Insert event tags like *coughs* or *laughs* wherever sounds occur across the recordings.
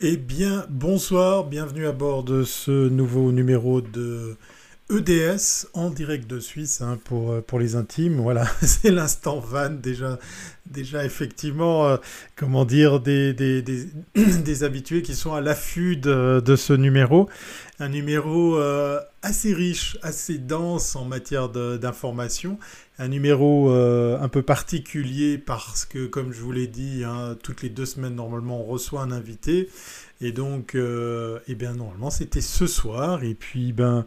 Eh bien, bonsoir, bienvenue à bord de ce nouveau numéro de EDS en direct de Suisse hein, pour, euh, pour les intimes. Voilà, *laughs* c'est l'instant van déjà, déjà effectivement, euh, comment dire, des, des, *clears throat* des, habitués qui sont à l'affût de, de, ce numéro. Un numéro euh, assez riche, assez dense en matière d'information. Un numéro un peu particulier parce que, comme je vous l'ai dit, hein, toutes les deux semaines, normalement, on reçoit un invité. Et donc, euh, eh bien, normalement, c'était ce soir. Et puis, ben,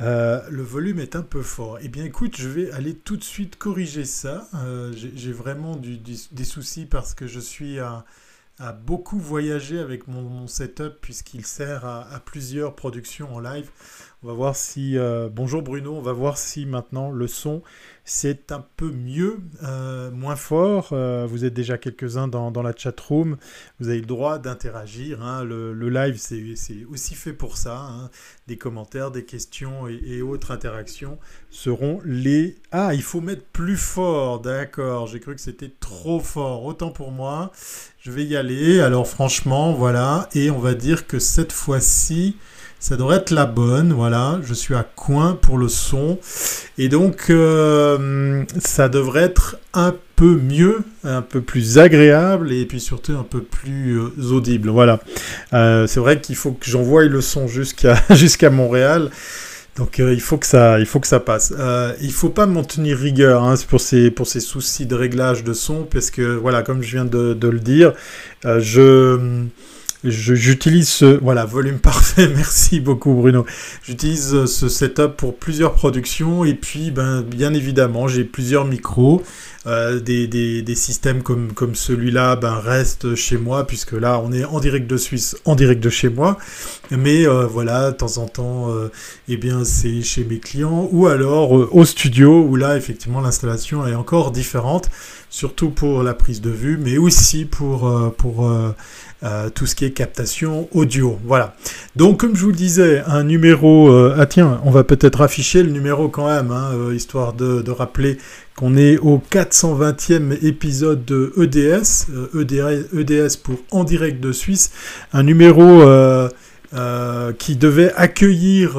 euh, le volume est un peu fort. Eh bien, écoute, je vais aller tout de suite corriger ça. Euh, j'ai vraiment des soucis parce que je suis à, beaucoup voyager avec mon, setup puisqu'il sert à, à, plusieurs productions en live. On va voir si... bonjour Bruno, on va voir si maintenant le son c'est un peu mieux, euh, moins fort. Euh, vous êtes déjà quelques-uns dans, la chat room. Vous avez le droit d'interagir. Hein. Le, live, c'est aussi fait pour ça. Hein. Des commentaires, des questions et, autres interactions seront les... Ah, il faut mettre plus fort. D'accord, j'ai cru que c'était trop fort. Autant pour moi. Je vais y aller. Alors franchement, voilà. Et on va dire que cette fois-ci... Ça devrait être la bonne, voilà. Je suis à coin pour le son. Et donc, euh, ça devrait être un peu mieux, un peu plus agréable et puis surtout un peu plus euh, audible. Voilà. Euh, c'est vrai qu'il faut que j'envoie le son jusqu'à *laughs* Montréal. Donc il faut que ça, il faut que ça passe. il faut pas m'en tenir rigueur hein, pour ces pour ces soucis de réglage de son parce que voilà, comme je viens de le dire, je J'utilise ce voilà volume *laughs* parfait. Merci beaucoup Bruno. J'utilise euh, ce setup pour plusieurs productions et puis ben bien évidemment j'ai plusieurs micros. Euh, des, systèmes comme, celui-là ben, restent chez moi, puisque là, on est en direct de Suisse, en direct de chez moi. Mais euh, voilà, de temps en temps, eh bien, c'est chez mes clients, ou alors au studio, où là, effectivement, l'installation est encore différente, surtout pour la prise de vue, mais aussi pour euh, tout ce qui est captation audio. Voilà. Donc, comme je vous le disais, un numéro. Euh, ah, tiens, on va peut-être afficher le numéro quand même, hein, euh, histoire de, rappeler qu'on est au 420e épisode de EDS, EDS, EDS pour En direct de Suisse, un numéro qui devait accueillir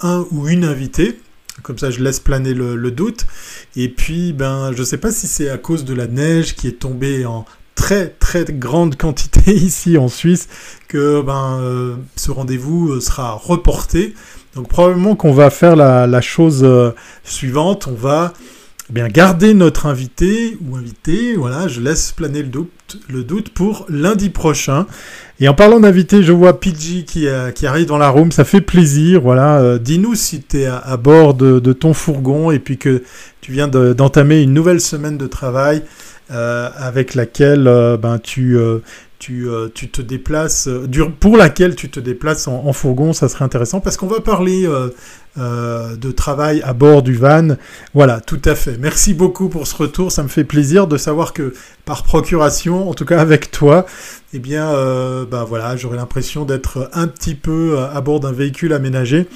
un ou une invitée. Comme ça, je laisse planer le, le doute. Et puis, ben, je ne sais pas si c'est à cause de la neige qui est tombée en très très grande quantité *laughs* ici en Suisse que ben, euh, ce rendez-vous euh, sera reporté. Donc probablement qu'on va faire la, chose euh, suivante, on va eh bien garder notre invité ou invité, voilà, je laisse planer le doute, le doute pour lundi prochain. Et en parlant d'invité, je vois Pidgey qui, qui, arrive dans la room, ça fait plaisir, voilà. Dis-nous si tu es à, bord de, ton fourgon et puis que tu viens d'entamer une nouvelle semaine de travail. Euh, avec laquelle euh, ben, tu, euh, tu, tu, te déplaces, pour laquelle tu te déplaces en, fourgon, ça serait intéressant parce qu'on va parler de travail à bord du van. Voilà, tout à fait. Merci beaucoup pour ce retour, ça me fait plaisir de savoir que par procuration, en tout cas avec toi, eh bien, ben voilà, j'aurais l'impression d'être un petit peu à bord d'un véhicule aménagé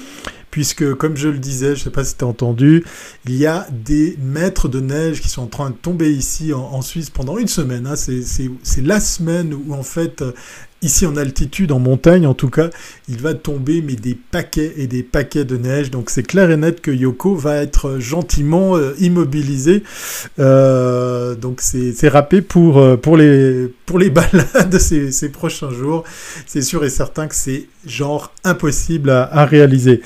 puisque, comme je le disais, je ne sais pas si tu as entendu, il y a des mètres de neige qui sont en train de tomber ici en, Suisse pendant une semaine. Hein. C'est la semaine où, en fait, ici en altitude, en montagne en tout cas, il va tomber mais des paquets et des paquets de neige. Donc c'est clair et net que Yoko va être gentiment euh, immobilisé. Euh, donc c'est râpé euh, pour, les, pour les balades ces, ces prochains jours. C'est sûr et certain que c'est genre impossible à, réaliser.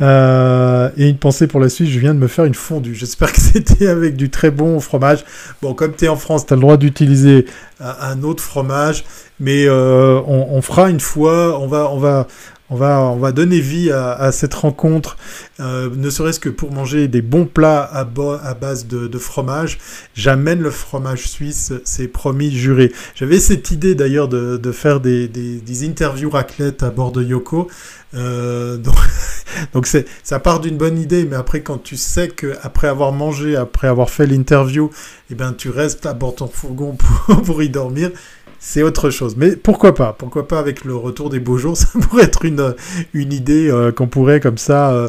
et une pensée pour la suite, je viens de me faire une fondue. J'espère que *laughs* c'était avec du très bon fromage. Bon, comme tu es en France, tu as le droit d'utiliser un autre fromage. Mais euh, on, fera une fois, on va, on va, on va, on va donner vie à, cette rencontre, euh, ne serait-ce que pour manger des bons plats à, base de, fromage. J'amène le fromage suisse, c'est promis, juré. J'avais cette idée d'ailleurs de, faire des, des, interviews raclette à bord de Yoko. Euh, donc, *laughs* donc ça part d'une bonne idée, mais après quand tu sais que après avoir mangé, après avoir fait l'interview, eh ben tu restes à bord de ton fourgon pour, *laughs* pour y dormir, c'est autre chose. Mais pourquoi pas? Pourquoi pas avec le retour des beaux jours? *laughs* Ça pourrait être une, une idée euh, qu'on pourrait comme ça euh,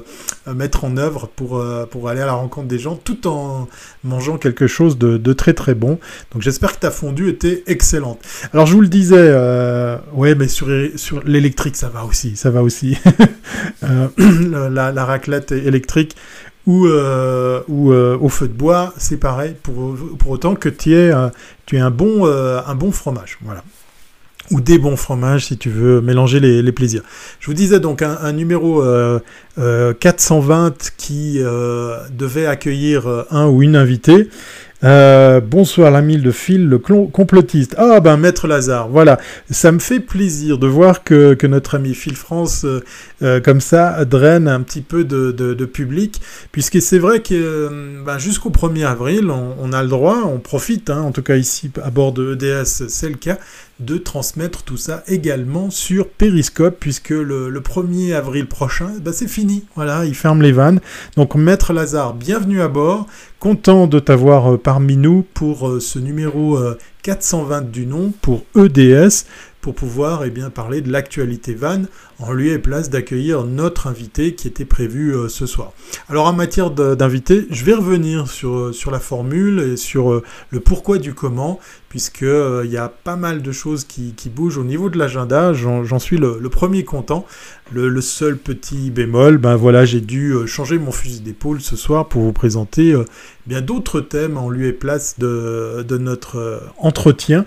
mettre en œuvre pour, euh, pour aller à la rencontre des gens tout en mangeant quelque chose de, de très très bon. Donc j'espère que ta fondue était excellente. Alors je vous le disais, ouais, mais sur, sur l'électrique ça va aussi, ça va aussi. *laughs* *clears throat* la, la raclette électrique, ou, euh, euh, au feu de bois, c'est pareil, pour, autant que tu aies, un, bon, euh, un bon fromage. Voilà. Ou des bons fromages si tu veux mélanger les, plaisirs. Je vous disais donc un numéro 420 qui devait accueillir un ou une invitée. Euh, bonsoir l'ami de Phil, le complotiste. Ah ben Maître Lazare, voilà. Ça me fait plaisir de voir que, que notre ami Phil France, euh, euh, comme ça, draine un petit peu de, de, de public, puisque c'est vrai que ben, jusqu'au 1er avril, on, a le droit, on profite, hein, en tout cas ici à bord de EDS, c'est le cas, de transmettre tout ça également sur Periscope, puisque le, le 1er avril prochain, ben c'est fini. Voilà, il ferme les vannes. Donc Maître Lazare, bienvenue à bord. Content de t'avoir euh, parmi nous pour euh, ce numéro 420 euh, du nom pour EDS pour pouvoir eh bien, parler de l'actualité van en lieu et place d'accueillir notre invité qui était prévu ce soir. Alors en matière d'invité, je vais revenir sur, sur la formule et sur le pourquoi du comment, puisqu'il il y a pas mal de choses qui, bougent au niveau de l'agenda, j'en suis le, premier content. Le, seul petit bémol, ben voilà, j'ai dû changer mon fusil d'épaule ce soir pour vous présenter bien d'autres thèmes en lieu et place de, notre euh, entretien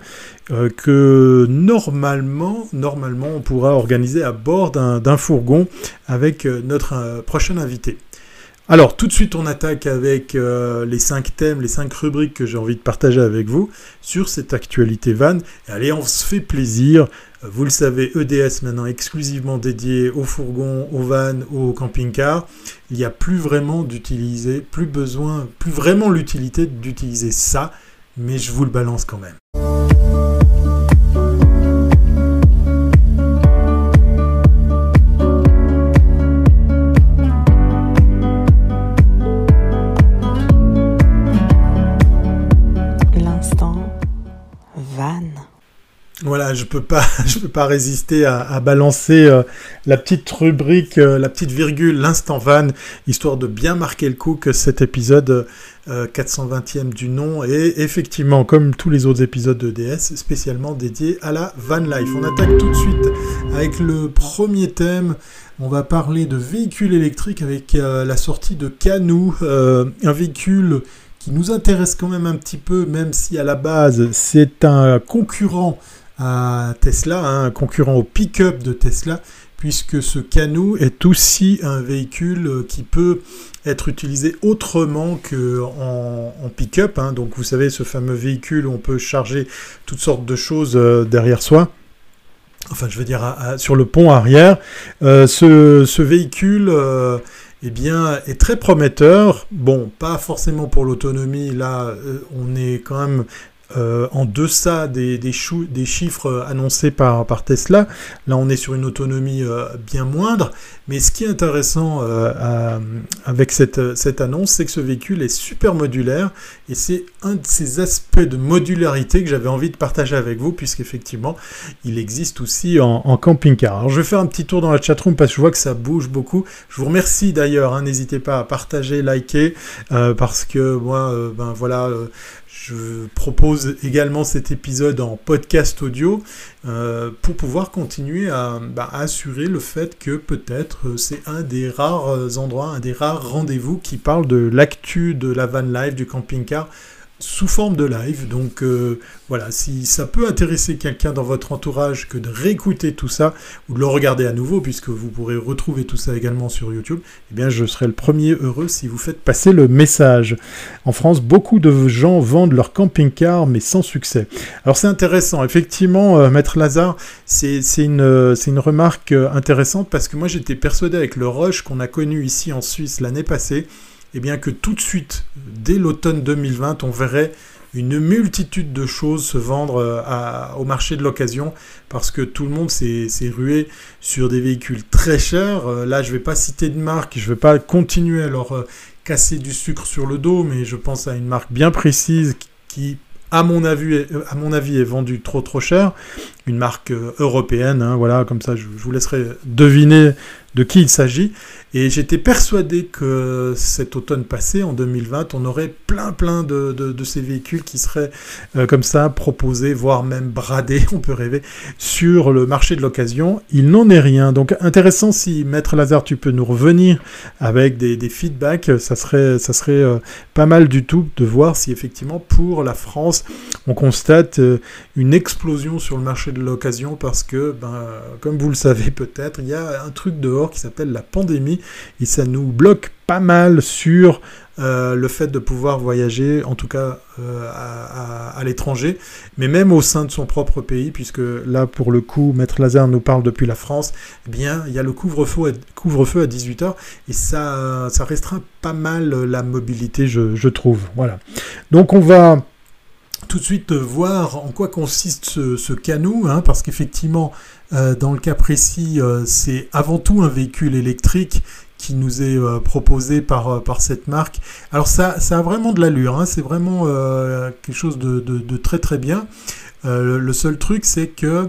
euh, que normalement, normalement on pourra organiser à bord d'un fourgon avec euh, notre euh, prochain invité. Alors tout de suite on attaque avec euh, les cinq thèmes, les cinq rubriques que j'ai envie de partager avec vous sur cette actualité van. Allez, on se fait plaisir. Vous le savez, EDS maintenant exclusivement dédié aux fourgons, aux vannes, aux camping-cars. Il n'y a plus vraiment d'utiliser, plus besoin, plus vraiment l'utilité d'utiliser ça, mais je vous le balance quand même. Voilà, je peux pas, *laughs* je peux pas résister à, balancer euh, la petite rubrique, euh, la petite virgule, l'instant van, histoire de bien marquer le coup que cet épisode euh, 420e du nom est effectivement, comme tous les autres épisodes de DS, spécialement dédié à la van life. On attaque tout de suite avec le premier thème. On va parler de véhicules électriques avec euh, la sortie de Canoo, un véhicule qui nous intéresse quand même un petit peu, même si à la base c'est un concurrent Tesla, hein, un concurrent au pick-up de Tesla, puisque ce Canoo est aussi un véhicule euh, qui peut être utilisé autrement qu'en en, pick-up. Hein. Donc vous savez, ce fameux véhicule on peut charger toutes sortes de choses euh, derrière soi. Enfin, je veux dire, sur le pont arrière. Euh, ce, véhicule... Eh bien, est très prometteur. Bon, pas forcément pour l'autonomie. Là, on est quand même euh, en deçà des, chiffres annoncés par, Tesla. Là, on est sur une autonomie euh, bien moindre. Mais ce qui est intéressant euh, avec cette, annonce, c'est que ce véhicule est super modulaire. Et c'est un de ces aspects de modularité que j'avais envie de partager avec vous, puisqu'effectivement, il existe aussi en, camping-car. Alors, je vais faire un petit tour dans la chatroom parce que je vois que ça bouge beaucoup. Je vous remercie d'ailleurs. Hein, N'hésitez pas à partager, liker, parce que moi, ben voilà je propose également cet épisode en podcast audio euh, pour pouvoir continuer à, bah, à, assurer le fait que peut-être euh, c'est un des rares endroits, un des rares rendez-vous qui parle de l'actu de la van life, du camping-car sous forme de live. Donc euh, voilà, si ça peut intéresser quelqu'un dans votre entourage que de réécouter tout ça ou de le regarder à nouveau, puisque vous pourrez retrouver tout ça également sur YouTube, eh bien je serai le premier heureux si vous faites passer le message. En France, beaucoup de gens vendent leur camping-car, mais sans succès. Alors c'est intéressant, effectivement, euh, Maître Lazare, c'est une, euh, une remarque intéressante parce que moi j'étais persuadé avec le rush qu'on a connu ici en Suisse l'année passée, eh bien que tout de suite, dès l'automne 2020, on verrait une multitude de choses se vendre euh, au marché de l'occasion parce que tout le monde s'est rué sur des véhicules très chers. Euh, là, je ne vais pas citer de marque, je ne vais pas continuer à leur euh, casser du sucre sur le dos, mais je pense à une marque bien précise qui à mon avis, est vendu trop trop cher. Une marque européenne, hein, voilà, comme ça je vous laisserai deviner de qui il s'agit. Et j'étais persuadé que cet automne passé, en 2020, on aurait plein plein de, de, ces véhicules qui seraient euh, comme ça proposés, voire même bradés, *laughs* on peut rêver, sur le marché de l'occasion. Il n'en est rien. Donc intéressant si Maître Lazare, tu peux nous revenir avec des, des feedbacks, ça serait, ça serait euh, pas mal du tout de voir si effectivement pour la France, on constate euh, une explosion sur le marché de l'occasion parce que, ben, comme vous le savez peut-être, il y a un truc qui s'appelle la pandémie et ça nous bloque pas mal sur euh, le fait de pouvoir voyager, en tout cas euh, à, l'étranger, mais même au sein de son propre pays, puisque là, pour le coup, Maître Lazare nous parle depuis la France, eh bien, il y a le couvre-feu couvre à 18h, et ça, restreint pas mal la mobilité, je, trouve. Voilà. Donc, on va tout de suite voir en quoi consiste ce, canot, hein, parce qu'effectivement, dans le cas précis, euh, c'est avant tout un véhicule électrique qui nous est euh, proposé par, par cette marque. Alors ça, ça a vraiment de l'allure, hein, c'est vraiment quelque chose de, de, très très bien. Le, seul truc, c'est que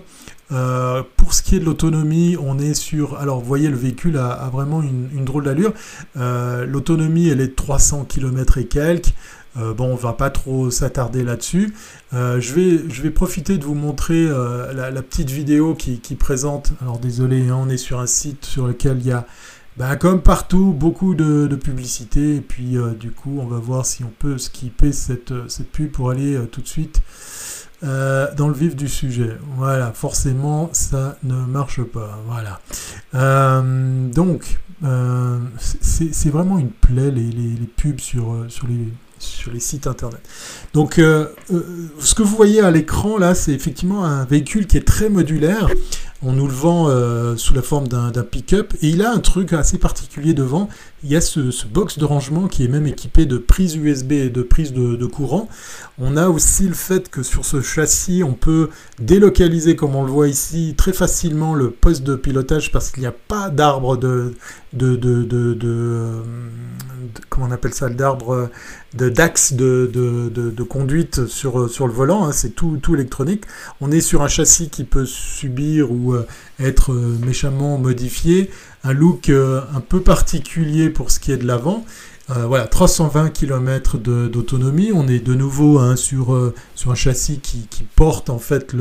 pour ce qui est de l'autonomie, on est sur... Alors vous voyez, le véhicule a, vraiment une, une drôle d'allure. l'autonomie, elle est de 300 km et quelques. Euh, bon, on va pas trop s'attarder là-dessus. Euh, je, vais, profiter de vous montrer euh, la, petite vidéo qui, présente. Alors désolé, hein, on est sur un site sur lequel il y a, bah, comme partout, beaucoup de, publicité. Et puis du coup, on va voir si on peut skipper cette, cette pub pour aller tout de suite dans le vif du sujet. Voilà, forcément, ça ne marche pas. Voilà. donc, c'est vraiment une plaie les pubs sur, sur les sur les sites internet. Donc, euh, euh, ce que vous voyez à l'écran là, c'est effectivement un véhicule qui est très modulaire. On nous le vend euh, sous la forme d'un pick-up et il a un truc assez particulier devant. Il y a ce, box de rangement qui est même équipé de prises USB et de prises de, courant. On a aussi le fait que sur ce châssis, on peut délocaliser, comme on le voit ici, très facilement le poste de pilotage parce qu'il n'y a pas d'arbre de, comment on appelle ça, d'arbre d'axe de, conduite sur, sur le volant. Hein. C'est tout, tout électronique. On est sur un châssis qui peut subir ou euh, être euh, méchamment modifié. Un look euh, un peu particulier pour ce qui est de l'avant. voilà, 320 km d'autonomie. On est de nouveau hein, sur, un châssis qui, porte en fait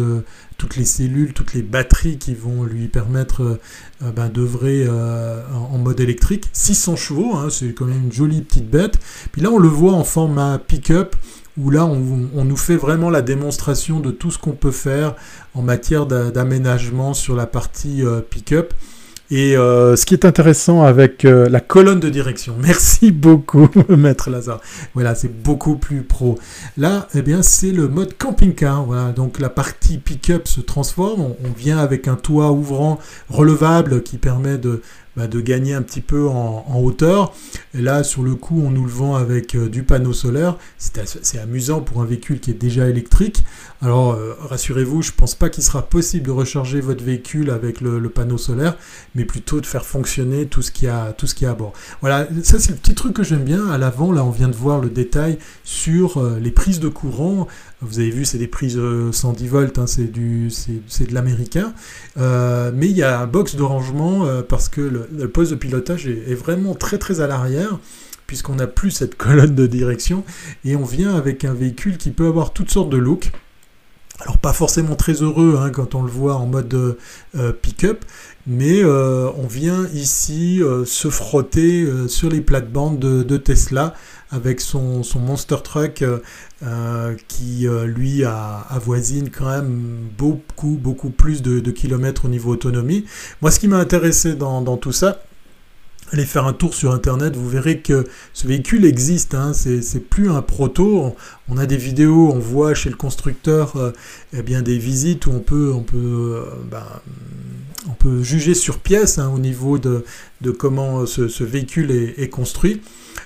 toutes les cellules, toutes les batteries qui vont lui permettre ben, d'œuvrer en, mode électrique. 600 chevaux, hein, c'est quand même une jolie petite bête. Puis là, on le voit en format pick-up où là on, nous fait vraiment la démonstration de tout ce qu'on peut faire en matière d'aménagement sur la partie euh, pick-up. Et euh, ce qui est intéressant avec euh, la colonne de direction, *laughs* merci beaucoup, *laughs* Maître Lazare. Voilà, c'est beaucoup plus pro. Là, eh bien, c'est le mode camping-car. Voilà, donc la partie pick-up se transforme. on, vient avec un toit ouvrant relevable qui permet de, bah, de gagner un petit peu en, hauteur. Et là, sur le coup, on nous le vend avec euh, du panneau solaire. C'est amusant pour un véhicule qui est déjà électrique. Alors, euh, rassurez-vous, je ne pense pas qu'il sera possible de recharger votre véhicule avec le, panneau solaire, mais plutôt de faire fonctionner tout ce qu'il a, tout ce qui à bord. Voilà, ça c'est le petit truc que j'aime bien. À l'avant, là, on vient de voir le détail sur euh, les prises de courant. Vous avez vu, c'est des prises 110 volts, hein, c'est de l'américain. mais il y a un box de rangement parce que le, poste de pilotage est, vraiment très très à l'arrière puisqu'on n'a plus cette colonne de direction et on vient avec un véhicule qui peut avoir toutes sortes de looks. Alors pas forcément très heureux hein, quand on le voit en mode euh, pick-up, mais euh, on vient ici euh, se frotter sur les plates-bandes de, Tesla avec son, Monster Truck qui lui avoisine quand même beaucoup beaucoup plus de, kilomètres au niveau autonomie. Moi ce qui m'a intéressé dans tout ça, allez faire un tour sur internet, vous verrez que ce véhicule existe, hein, c'est plus un proto, on, a des vidéos, on voit chez le constructeur euh, eh bien, des visites où on peut, on peut, euh, ben, on peut juger sur pièce hein, au niveau de, de comment ce, véhicule est, construit.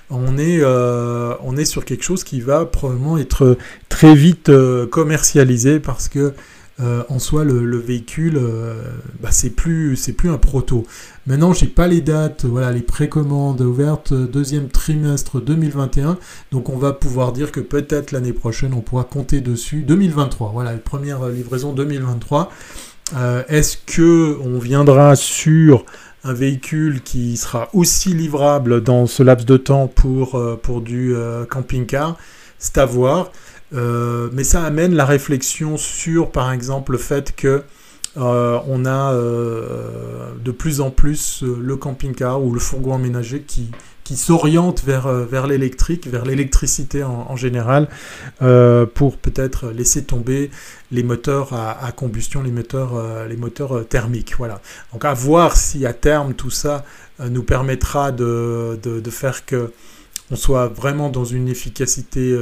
On est, euh, on est sur quelque chose qui va probablement être très vite commercialisé parce que en soi, le, véhicule, bah, c'est plus, c'est plus un proto. Maintenant, j'ai pas les dates, voilà, les précommandes ouvertes deuxième trimestre 2021, donc on va pouvoir dire que peut-être l'année prochaine, on pourra compter dessus. 2023, voilà, première livraison 2023. Est-ce que on viendra sur un véhicule qui sera aussi livrable dans ce laps de temps pour, euh, pour du euh, camping-car, c'est à voir. Euh, mais ça amène la réflexion sur, par exemple, le fait que on a de plus en plus le camping-car ou le fourgon aménagé qui, qui s'oriente vers, euh, vers l'électrique, vers l'électricité en, général, euh, pour peut-être laisser tomber les moteurs à, combustion, les moteurs, euh, les moteurs thermiques. Voilà. Donc à voir si à terme tout ça nous permettra de, de, faire que on soit vraiment dans une efficacité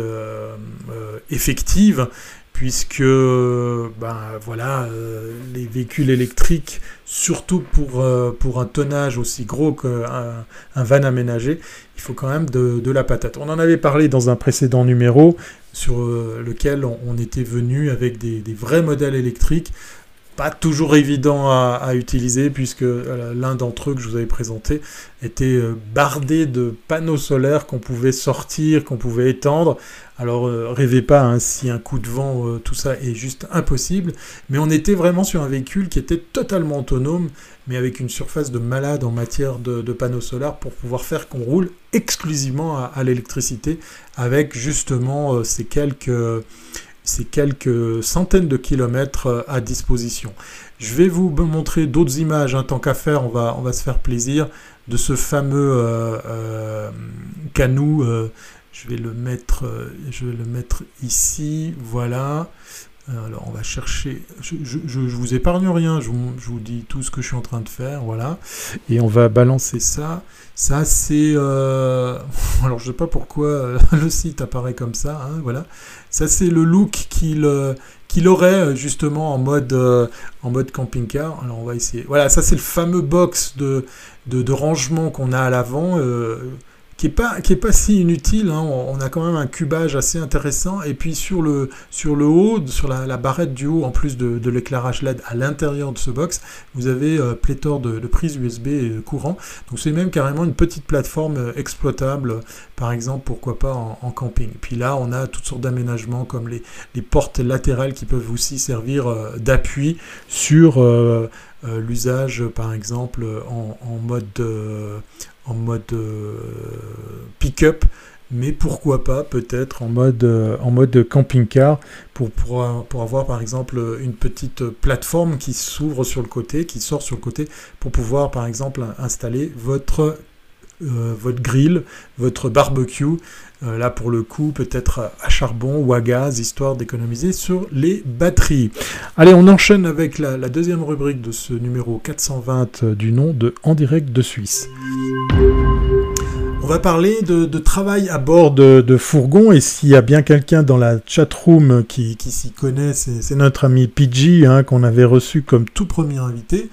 effective puisque ben, voilà, euh, les véhicules électriques, surtout pour, euh, pour un tonnage aussi gros qu'un un van aménagé, il faut quand même de, la patate. On en avait parlé dans un précédent numéro sur euh, lequel on, était venu avec des, vrais modèles électriques pas toujours évident à, utiliser puisque euh, l'un d'entre eux que je vous avais présenté était euh, bardé de panneaux solaires qu'on pouvait sortir, qu'on pouvait étendre. Alors euh, rêvez pas hein, si un coup de vent, tout ça est juste impossible. Mais on était vraiment sur un véhicule qui était totalement autonome, mais avec une surface de malade en matière de, panneaux solaires pour pouvoir faire qu'on roule exclusivement à l'électricité avec justement ces quelques ces quelques centaines de kilomètres euh, à disposition. Je vais vous montrer d'autres images, hein, tant qu'à faire, on va, se faire plaisir, de ce fameux euh, euh, canot. je vais le mettre, je vais le mettre ici, voilà. Alors on va chercher, je, je, vous épargne rien, je vous, dis tout ce que je suis en train de faire, voilà. Et on va balancer ça. Ça c'est, *laughs* alors je sais pas pourquoi *laughs* le site apparaît comme ça, hein, voilà. Ça, c'est le look qu'il euh, aurait euh, justement en mode, euh, en mode camping-car. Alors, on va essayer. Voilà, ça, c'est le fameux box de, rangement qu'on a à l'avant qui est pas qui est pas si inutile. Hein. On, a quand même un cubage assez intéressant. Et puis sur le sur le haut, sur la, barrette du haut, en plus de, l'éclairage LED à l'intérieur de ce box, vous avez euh, pléthore de, prises USB et courant. Donc c'est même carrément une petite plateforme euh, exploitable, par exemple, pourquoi pas en, camping. puis là, on a toutes sortes d'aménagements comme les, les, portes latérales qui peuvent aussi servir euh, d'appui sur l'usage, par exemple, en mode en mode euh, pick-up, mais pourquoi pas peut-être en mode, euh, en mode camping-car pour, pour, pour, avoir par exemple une petite plateforme qui s'ouvre sur le côté, qui sort sur le côté pour pouvoir par exemple installer votre euh, votre grill, votre barbecue, là pour le coup peut-être à charbon ou à gaz, histoire d'économiser sur les batteries. Allez, on enchaîne avec la, la, deuxième rubrique de ce numéro 420 du nom de En direct de Suisse. On va parler de, travail à bord de, fourgon et s'il y a bien quelqu'un dans la chatroom qui, qui s'y connaît, c'est notre ami PG hein, qu'on avait reçu comme tout premier invité.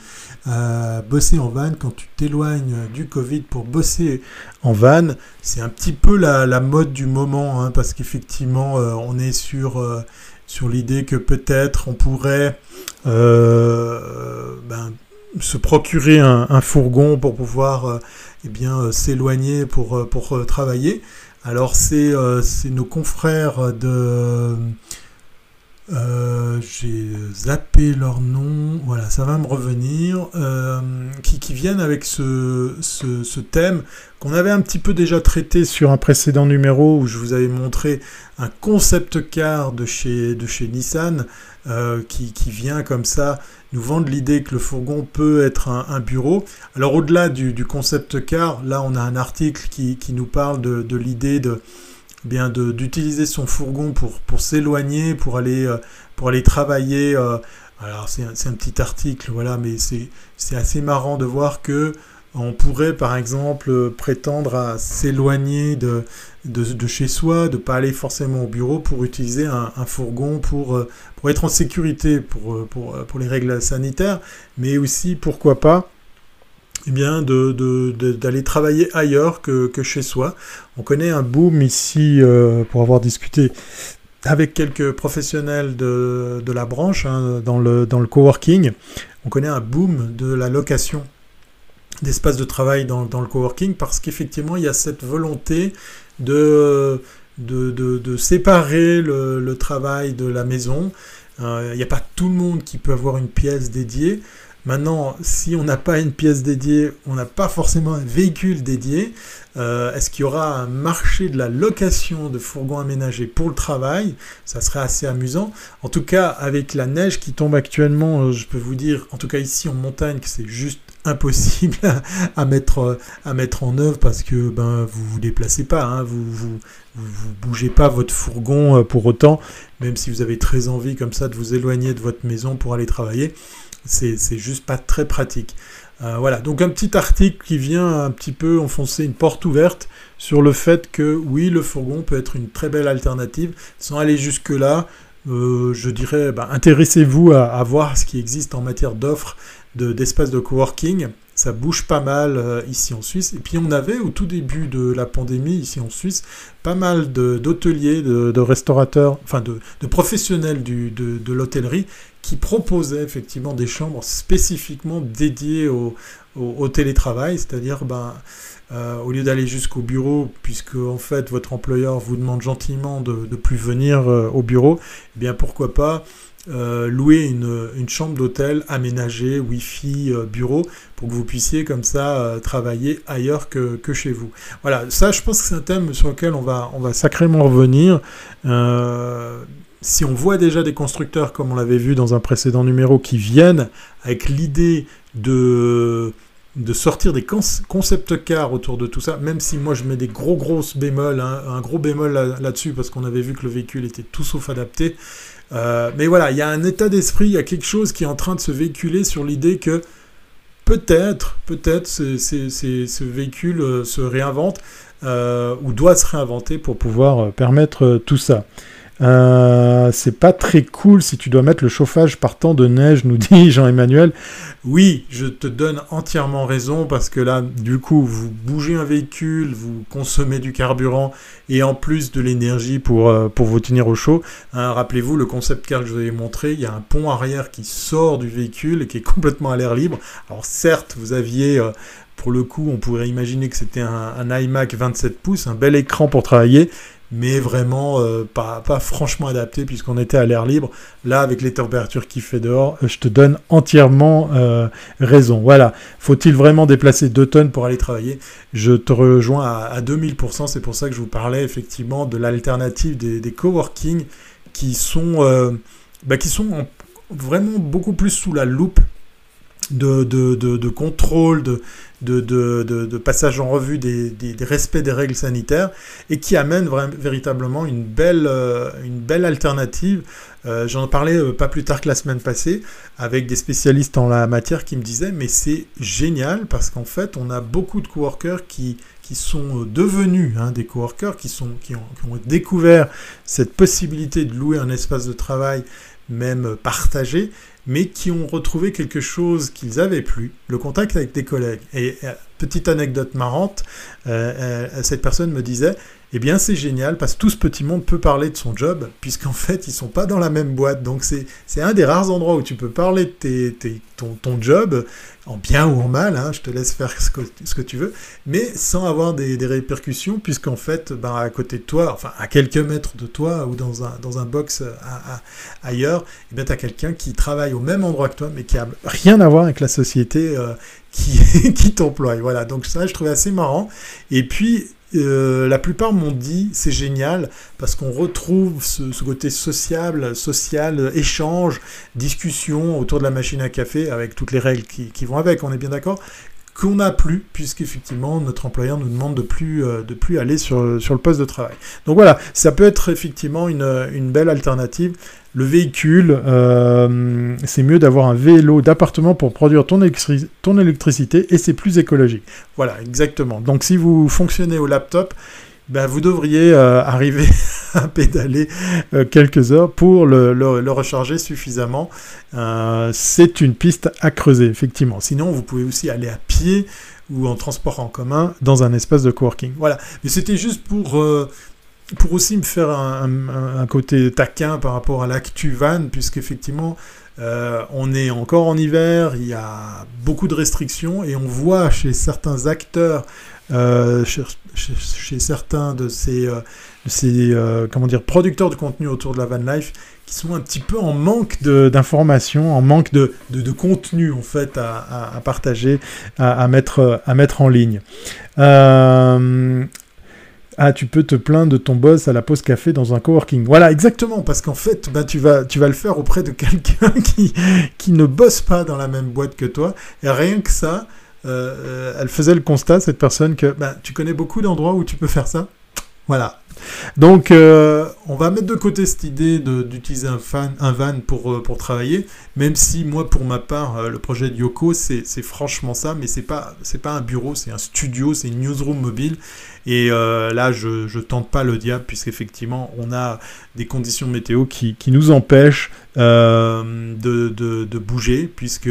Euh, bosser en van, quand tu t'éloignes du Covid pour bosser en van, c'est un petit peu la, mode du moment hein, parce qu'effectivement euh, on est sur, euh, sur l'idée que peut-être on pourrait ben, se procurer un, fourgon pour pouvoir euh, eh bien euh, s'éloigner pour, euh, pour travailler. Alors c'est nos confrères de j'ai zappé leur nom, voilà, ça va me revenir, qui, qui, viennent avec ce, ce, ce thème qu'on avait un petit peu déjà traité sur un précédent numéro où je vous avais montré un concept car de chez, de chez Nissan qui, qui, vient comme ça nous vendent l'idée que le fourgon peut être un, bureau. Alors au-delà du, concept car, là on a un article qui, nous parle de, l'idée de eh bien d'utiliser son fourgon pour, pour s'éloigner, pour aller, euh, pour aller travailler. Euh. alors c'est un, un, petit article, voilà, mais c'est assez marrant de voir que on pourrait par exemple prétendre à s'éloigner de, de, chez soi, de pas aller forcément au bureau pour utiliser un, fourgon pour, euh, pour être en sécurité pour, euh, pour, euh, pour, les règles sanitaires, mais aussi pourquoi pas eh bien, d'aller travailler ailleurs que, que, chez soi. On connaît un boom ici, pour avoir discuté avec quelques professionnels de, la branche hein, dans, le, dans le coworking, on connaît un boom de la location d'espace de travail dans, le coworking parce qu'effectivement il y a cette volonté de, séparer le, travail de la maison. Euh, il n'y a pas tout le monde qui peut avoir une pièce dédiée. Maintenant, si on n'a pas une pièce dédiée, on n'a pas forcément un véhicule dédié. Euh, est-ce qu'il y aura un marché de la location de fourgons aménagés pour le travail? Ça serait assez amusant. En tout cas, avec la neige qui tombe actuellement, euh, je peux vous dire, en tout cas ici en montagne, que c'est juste impossible à, mettre, à mettre en œuvre parce que ben, vous vous déplacez pas, hein. vous, vous, bougez pas votre fourgon euh, pour autant, même si vous avez très envie comme ça de vous éloigner de votre maison pour aller travailler, c'est juste pas très pratique. Euh, voilà, donc un petit article qui vient un petit peu enfoncer une porte ouverte sur le fait que oui, le fourgon peut être une très belle alternative. Sans aller jusque-là, euh, je dirais, ben, intéressez-vous à, voir ce qui existe en matière d'offres d'espaces de, coworking. Ça bouge pas mal euh, ici en Suisse. Et puis on avait au tout début de la pandémie ici en Suisse pas mal d'hôteliers, de, restaurateurs, enfin de, professionnels de l'hôtellerie qui proposait effectivement des chambres spécifiquement dédiées au, télétravail, c'est-à-dire ben, euh, au lieu d'aller jusqu'au bureau, puisque en fait votre employeur vous demande gentiment de ne plus venir euh, au bureau, eh bien pourquoi pas euh, louer une, chambre d'hôtel aménagée, Wi-Fi, bureau, pour que vous puissiez comme ça travailler ailleurs que, chez vous. Voilà, ça je pense que c'est un thème sur lequel on va, sacrément revenir si on voit déjà des constructeurs, comme on l'avait vu dans un précédent numéro, qui viennent avec l'idée de, sortir des concept cars autour de tout ça, même si moi je mets des gros grosses bémols, hein, un gros bémol là-dessus, parce qu'on avait vu que le véhicule était tout sauf adapté. Euh, mais voilà, il y a un état d'esprit, il y a quelque chose qui est en train de se véhiculer sur l'idée que peut-être, peut-être ce véhicule euh, se réinvente euh, ou doit se réinventer pour pouvoir permettre tout ça. Euh, c'est pas très cool si tu dois mettre le chauffage par temps de neige, nous dit *laughs* Jean-Emmanuel. Oui, je te donne entièrement raison parce que là, du coup, vous bougez un véhicule, vous consommez du carburant et en plus de l'énergie pour, euh, vous tenir au chaud. Hein, rappelez-vous, le concept car que je vous ai montré, il y a un pont arrière qui sort du véhicule et qui est complètement à l'air libre. Alors certes, vous aviez... Euh, pour le coup, on pourrait imaginer que c'était un, un, iMac 27 pouces, un bel écran pour travailler, mais vraiment euh, pas, pas, franchement adapté puisqu'on était à l'air libre. Là, avec les températures qu'il fait dehors, je te donne entièrement euh, raison. Voilà. Faut-il vraiment déplacer 2 tonnes pour aller travailler? Je te rejoins à, 2000%. C'est pour ça que je vous parlais effectivement de l'alternative des, des, coworking qui sont, euh, bah, qui sont vraiment beaucoup plus sous la loupe de, de, de, contrôle, de, de, passage en revue des, des, respects des règles sanitaires et qui amène véritablement une belle, euh, une belle alternative. Euh, j'en parlais euh, pas plus tard que la semaine passée avec des spécialistes en la matière qui me disaient mais c'est génial parce qu'en fait on a beaucoup de coworkers qui, qui sont devenus hein, des coworkers, qui, sont, qui ont, qui ont découvert cette possibilité de louer un espace de travail même partagé mais qui ont retrouvé quelque chose qu'ils avaient plus, le contact avec des collègues. Et euh, petite anecdote marrante, euh, euh, cette personne me disait, eh bien c'est génial parce que tout ce petit monde peut parler de son job, puisqu'en fait ils sont pas dans la même boîte. Donc c'est un des rares endroits où tu peux parler de ton, job, en bien ou en mal, hein, je te laisse faire ce que, tu veux, mais sans avoir des, répercussions, puisqu'en fait, ben, à côté de toi, enfin à quelques mètres de toi ou dans un, dans un box à, ailleurs, eh tu as quelqu'un qui travaille au même endroit que toi, mais qui a rien à voir avec la société euh, qui, *laughs* qui t'emploie. Voilà, donc ça je trouvais assez marrant. Et puis euh, la plupart m'ont dit c'est génial parce qu'on retrouve ce, côté sociable, social, échange, discussion autour de la machine à café avec toutes les règles qui, vont avec, on est bien d'accord qu'on n'a plus, puisqu'effectivement notre employeur nous demande de plus, euh, de plus aller sur, sur, le poste de travail. Donc voilà, ça peut être effectivement une, une belle alternative. Le véhicule, euh, c'est mieux d'avoir un vélo d'appartement pour produire ton, électricité et c'est plus écologique. Voilà, exactement. Donc si vous fonctionnez au laptop, ben, vous devriez euh, arriver *laughs* à pédaler euh, quelques heures pour le, recharger suffisamment. C'est une piste à creuser, effectivement. Sinon, vous pouvez aussi aller à pied ou en transport en commun dans un espace de coworking. Voilà. Mais c'était juste pour pour aussi me faire un, côté taquin par rapport à l'actu van, puisqu'effectivement, euh, on est encore en hiver, il y a beaucoup de restrictions et on voit chez certains acteurs, euh, chez, certains de ces, euh, ces comment dire, producteurs de contenu autour de la van life qui sont un petit peu en manque d'informations, en manque de, de, contenu en fait à, à, partager, à, mettre, à mettre en ligne. Ah, tu peux te plaindre de ton boss à la pause café dans un coworking. Voilà, exactement, parce qu'en fait, ben, tu, vas, tu vas le faire auprès de *laughs* quelqu'un qui, qui ne bosse pas dans la même boîte que toi. Et rien que ça, euh, euh, elle faisait le constat, cette personne, que ben, tu connais beaucoup d'endroits où tu peux faire ça. Voilà. Donc, euh, on va mettre de côté cette idée d'utiliser un, van pour, euh, pour travailler, même si moi, pour ma part, euh, le projet de Yoko, c'est franchement ça, mais c'est pas, pas un bureau, c'est un studio, c'est une newsroom mobile. Et là, je, ne tente pas le diable, puisqu'effectivement, on a des conditions météo qui, nous empêchent de, bouger, puisque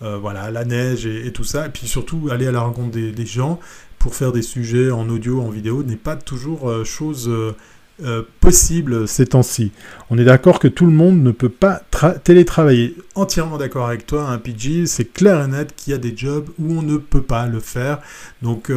voilà, la neige et, tout ça, et puis surtout aller à la rencontre des gens pour faire des sujets en audio, en vidéo, n'est pas toujours euh, chose euh, euh, possible ces temps-ci. On est d'accord que tout le monde ne peut pas télétravailler. Entièrement d'accord avec toi, un hein, PG, c'est clair et net qu'il y a des jobs où on ne peut pas le faire. Donc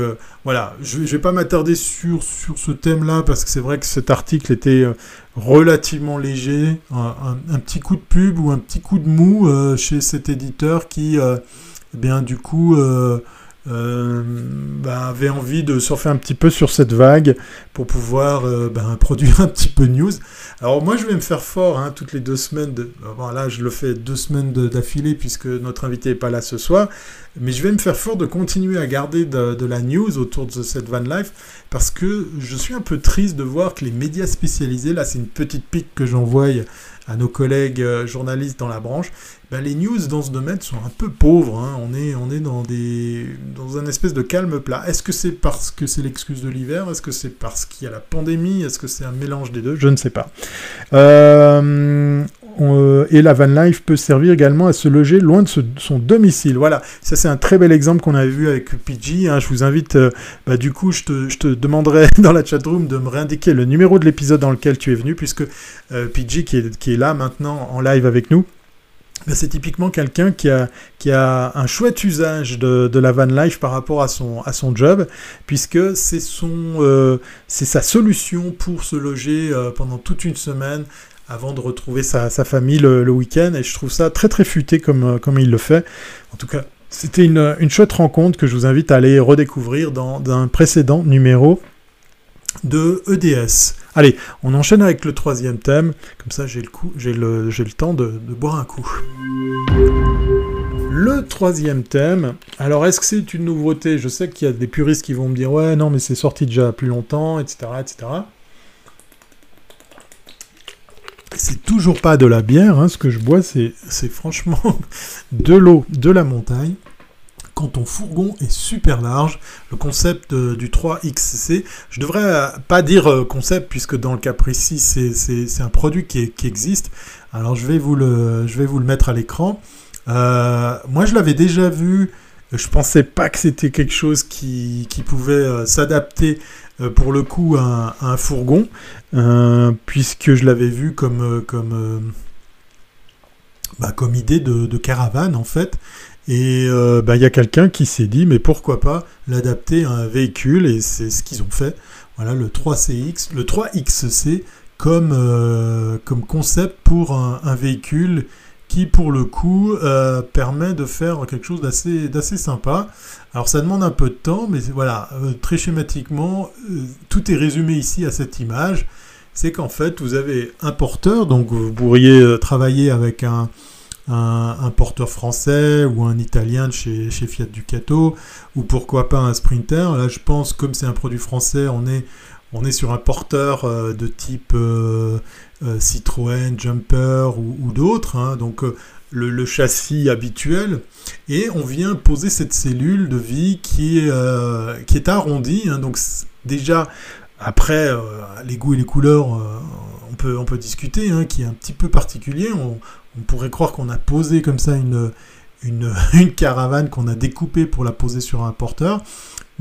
voilà, je ne vais pas m'attarder sur, sur ce thème-là parce que c'est vrai que cet article était relativement léger. Un, petit coup de pub ou un petit coup de mou chez cet éditeur qui, eh bien, du coup euh, bah, avait envie de surfer un petit peu sur cette vague pour pouvoir euh, bah, *laughs* produire un petit peu de news. Alors moi je vais me faire fort hein, toutes les deux semaines. De... Bon, là je le fais deux semaines d'affilée puisque notre invité n'est pas là ce soir. Mais je vais me faire fort de continuer à garder de, de, la news autour de cette van life parce que je suis un peu triste de voir que les médias spécialisés, là c'est une petite pique que j'envoie à nos collègues euh, journalistes dans la branche, ben, les news dans ce domaine sont un peu pauvres. Hein. On est, on est dans, des, dans un espèce de calme plat. Est-ce que c'est parce que c'est l'excuse de l'hiver? Est-ce que c'est parce qu'il y a la pandémie? Est-ce que c'est un mélange des deux? Je ne sais pas. Euh, et la van life peut servir également à se loger loin de son domicile. Voilà, ça c'est un très bel exemple qu'on avait vu avec PG. Hein. Je vous invite, euh, bah, du coup, je te, je te, demanderai *laughs* dans la chatroom de me réindiquer le numéro de l'épisode dans lequel tu es venu, puisque euh, PG qui est, qui est là maintenant en live avec nous, ben, c'est typiquement quelqu'un qui a, qui a un chouette usage de, la van life par rapport à son, à son job, puisque c'est euh, sa solution pour se loger euh, pendant toute une semaine avant de retrouver sa, famille le, week-end, et je trouve ça très très futé comme, euh, comme il le fait. En tout cas, c'était une, une chouette rencontre que je vous invite à aller redécouvrir dans un précédent numéro de EDS. Allez, on enchaîne avec le troisième thème, comme ça j'ai le, temps de, boire un coup. Le troisième thème, alors est-ce que c'est une nouveauté? Je sais qu'il y a des puristes qui vont me dire ouais non mais c'est sorti déjà plus longtemps, etc. etc. C'est toujours pas de la bière, hein, ce que je bois c'est franchement *laughs* de l'eau de la montagne quand ton fourgon est super large. Le concept du 3XC, je devrais euh, pas dire euh, concept puisque dans le cas précis c'est un produit qui, existe. Alors je vais vous le, je vais vous le mettre à l'écran. Euh, moi je l'avais déjà vu. Je pensais pas que c'était quelque chose qui, pouvait s'adapter pour le coup à un, fourgon, puisque je l'avais vu comme, bah, comme idée de, caravane en fait. Et euh, bah, il y a quelqu'un qui s'est dit, mais pourquoi pas l'adapter à un véhicule, et c'est ce qu'ils ont fait. Voilà, le 3CX, le 3XC comme, euh, comme concept pour un, véhicule qui, pour le coup, euh, permet de faire quelque chose d'assez sympa. Alors ça demande un peu de temps, mais voilà, très schématiquement, tout est résumé ici à cette image. C'est qu'en fait, vous avez un porteur, donc vous pourriez travailler avec un, un, porteur français ou un italien de chez, chez, Fiat Ducato, ou pourquoi pas un Sprinter. Là, je pense, comme c'est un produit français, on est, on est sur un porteur euh, de type euh, euh, Citroën, Jumper ou, d'autres, hein. donc le, châssis habituel, et on vient poser cette cellule de vie qui est, qui est arrondie. Hein. donc déjà, après, les goûts et les couleurs, on, peut, on peut discuter, hein, qui est un petit peu particulier. On, on pourrait croire qu'on a posé comme ça *laughs* une, caravane qu'on a découpée pour la poser sur un porteur.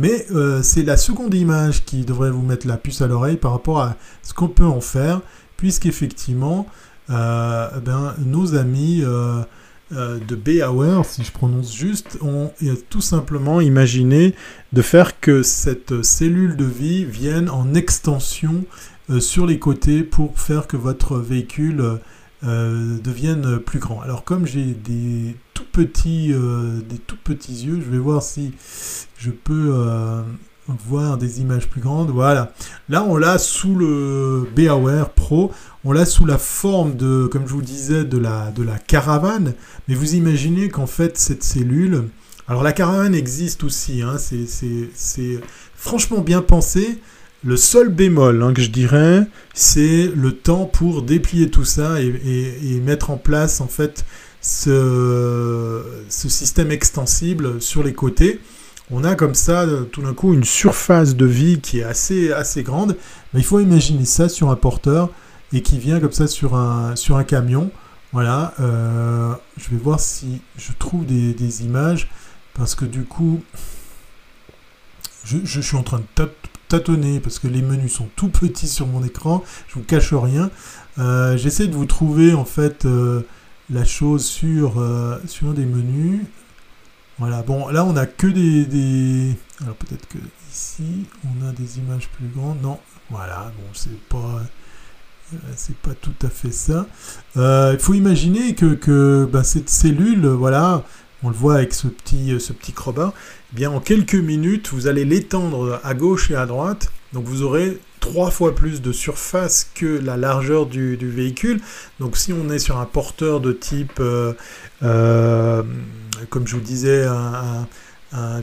Mais c'est la seconde image qui devrait vous mettre la puce à l'oreille par rapport à ce qu'on peut en faire, puisqu'effectivement, ben, nos amis euh, de Beauer, si je prononce juste, ont tout simplement imaginé de faire que cette cellule de vie vienne en extension euh, sur les côtés pour faire que votre véhicule euh, devienne plus grand. Alors comme j'ai des tout petits, des tout petits yeux, je vais voir si je peux voir des images plus grandes. Voilà. Là, on l'a sous le BAWare Pro. On l'a sous la forme de, comme je vous disais, de la, de la caravane. Mais vous imaginez qu'en fait, cette cellule... Alors la caravane existe aussi. Hein, c'est franchement bien pensé. Le seul bémol hein, que je dirais, c'est le temps pour déplier tout ça et, mettre en place en fait ce, système extensible sur les côtés on a comme ça tout d'un coup une surface de vie qui est assez, assez grande. Mais il faut imaginer ça sur un porteur et qui vient comme ça sur un, sur un camion. Voilà, euh, je vais voir si je trouve des, images parce que du coup, je, suis en train de tâtonner parce que les menus sont tout petits sur mon écran. Je vous cache rien. Euh, j'essaie de vous trouver en fait euh, la chose sur, sur des menus. Voilà, bon, là on a que des, Alors peut-être que ici on a des images plus grandes. Non, voilà, bon, c'est pas. Euh, c'est pas tout à fait ça. Euh, il faut imaginer que, ben, cette cellule, voilà, on le voit avec ce petit, ce petit eh bien en quelques minutes, vous allez l'étendre à gauche et à droite. Donc vous aurez trois fois plus de surface que la largeur du, véhicule. Donc si on est sur un porteur de type, euh, euh, comme je vous disais, un,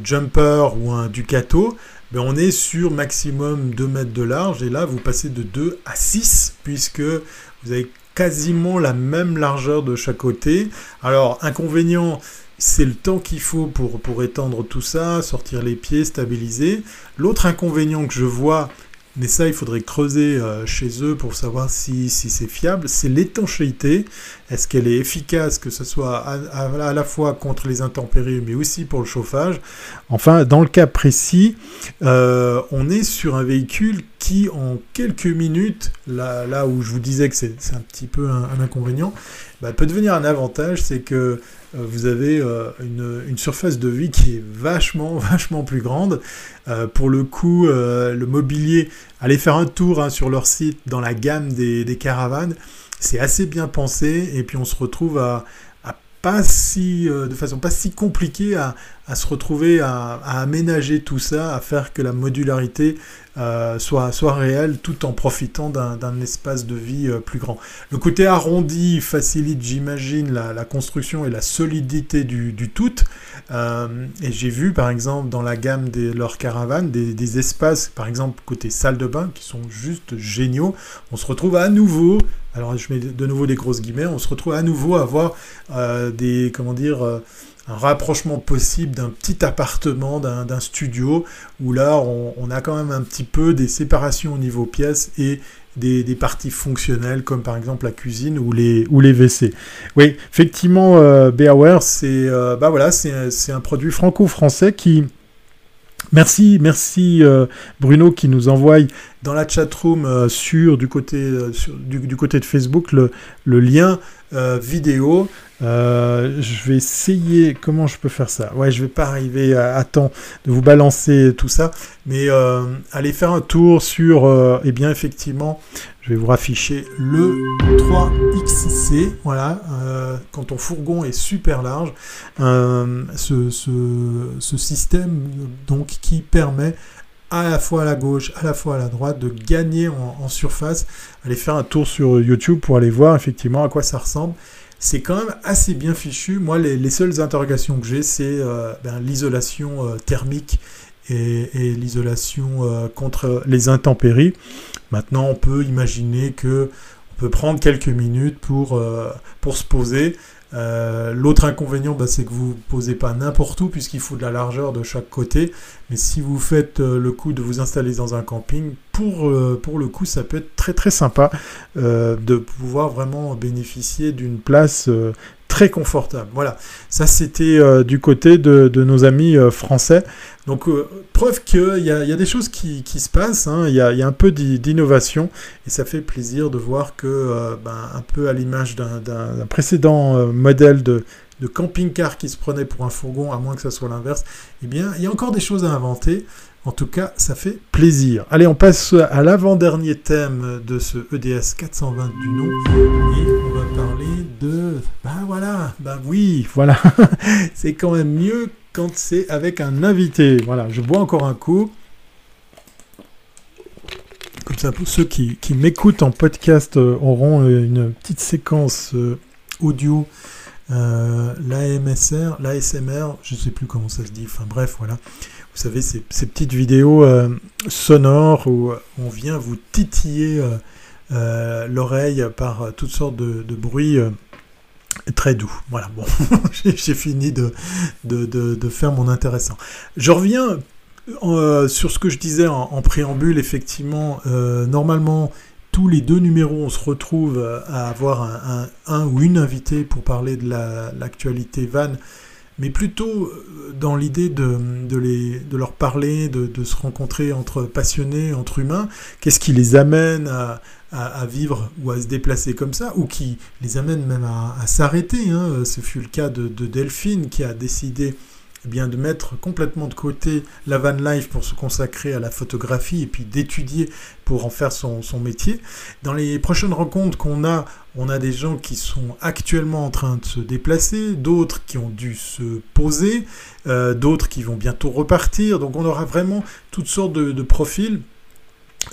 jumper ou un Ducato, ben on est sur maximum 2 mètres de large et là vous passez de 2 à 6 puisque vous avez quasiment la même largeur de chaque côté. Alors inconvénient, c'est le temps qu'il faut pour, étendre tout ça, sortir les pieds, stabiliser. L'autre inconvénient que je vois, mais ça, il faudrait creuser euh, chez eux pour savoir si, c'est fiable. C'est l'étanchéité. Est-ce qu'elle est efficace, que ce soit à, la fois contre les intempéries, mais aussi pour le chauffage? Enfin, dans le cas précis, euh, on est sur un véhicule qui, en quelques minutes, là, où je vous disais que c'est un petit peu un, inconvénient, bah, peut devenir un avantage. C'est que vous avez euh, une, surface de vie qui est vachement, *laughs* vachement plus grande. Euh, pour le coup, le mobilier, allez faire un tour hein, sur leur site dans la gamme des, caravanes. C'est assez bien pensé et puis on se retrouve à, pas si, de façon pas si compliquée à, se retrouver à, aménager tout ça, à faire que la modularité euh, soit, soit réel tout en profitant d'un espace de vie euh, plus grand. Le côté arrondi facilite, j'imagine, la, construction et la solidité du, tout. Euh, et j'ai vu, par exemple, dans la gamme de leurs caravanes, des, espaces, par exemple, côté salle de bain, qui sont juste géniaux. On se retrouve à nouveau, alors je mets de nouveau des grosses guillemets, on se retrouve à nouveau à avoir des, comment dire, un rapprochement possible d'un petit appartement, d'un studio, où là on, a quand même un petit peu des séparations au niveau pièces et des, parties fonctionnelles, comme par exemple la cuisine ou les, ou les WC. Oui, effectivement, euh, c'est euh, bah voilà, un produit franco-français qui Merci, merci euh, Bruno qui nous envoie dans la chatroom euh, sur, du côté, euh, du, côté de Facebook le, lien vidéo. je vais essayer comment je peux faire ça? Ouais, je vais pas arriver à, temps de vous balancer tout ça, mais allez faire un tour sur, eh bien effectivement, je vais vous rafficher le 3XC. Voilà, euh, quand ton fourgon est super large, euh, ce, système donc qui permet à la fois à la gauche, à la fois à la droite, de gagner en, surface. Allez faire un tour sur YouTube pour aller voir effectivement à quoi ça ressemble. C'est quand même assez bien fichu. Moi, les, seules interrogations que j'ai, c'est euh, ben, l'isolation thermique et, l'isolation contre les intempéries. Maintenant, on peut imaginer que on peut prendre quelques minutes pour, euh, pour se poser. Euh, l'autre inconvénient, bah, c'est que vous posez pas n'importe où puisqu'il faut de la largeur de chaque côté. Mais si vous faites euh, le coup de vous installer dans un camping, pour, pour le coup, ça peut être très très sympa de pouvoir vraiment bénéficier d'une place très confortable. Voilà, ça c'était du côté de, nos amis français. Donc preuve qu'il y, a des choses qui, se passent, hein. il, y a, un peu d'innovation et ça fait plaisir de voir que, ben, un peu à l'image d'un précédent modèle de, de camping-car qui se prenait pour un fourgon, à moins que ça soit l'inverse, eh bien, il y a encore des choses à inventer. En tout cas, ça fait plaisir. Allez, on passe à l'avant-dernier thème de ce EDS 420 du nom. Et on va parler de... Ben voilà, ben oui, voilà. *laughs* c'est quand même mieux quand c'est avec un invité. Voilà, je bois encore un coup. Comme ça, pour ceux qui, m'écoutent en podcast euh, auront une petite séquence euh, audio euh, l'AMSR, l'ASMR, je ne sais plus comment ça se dit, enfin bref, voilà. Vous savez, ces, petites vidéos euh, sonores où on vient vous titiller euh, l'oreille par toutes sortes de, bruits très doux. Voilà, bon, *laughs* j'ai fini de, de, faire mon intéressant. Je reviens sur ce que je disais en, préambule, effectivement, normalement, tous les deux numéros, on se retrouve euh, à avoir un, ou une invitée pour parler de l'actualité van, mais plutôt euh, dans l'idée de, de, leur parler, de, se rencontrer entre passionnés, entre humains. Qu'est-ce qui les amène à, vivre ou à se déplacer comme ça, ou qui les amène même à, s'arrêter. Hein. Ce fut le cas de, Delphine qui a décidé eh bien, de mettre complètement de côté la van life pour se consacrer à la photographie et puis d'étudier pour en faire son, métier. Dans les prochaines rencontres qu'on a, on a des gens qui sont actuellement en train de se déplacer, d'autres qui ont dû se poser, euh, d'autres qui vont bientôt repartir. Donc on aura vraiment toutes sortes de, profils.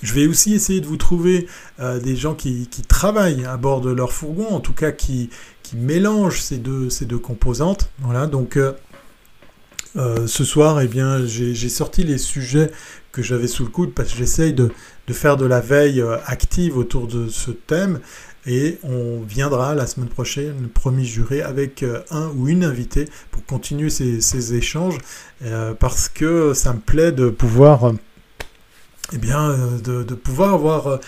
Je vais aussi essayer de vous trouver euh, des gens qui, travaillent à bord de leur fourgon, en tout cas qui, mélangent ces deux, composantes. Voilà, donc euh, euh, ce soir, eh bien, j'ai sorti les sujets que j'avais sous le coude parce que j'essaye de, faire de la veille active autour de ce thème. Et on viendra la semaine prochaine, promis juré, avec un ou une invitée pour continuer ces, échanges parce que ça me plaît de pouvoir. Eh bien, de, de pouvoir avoir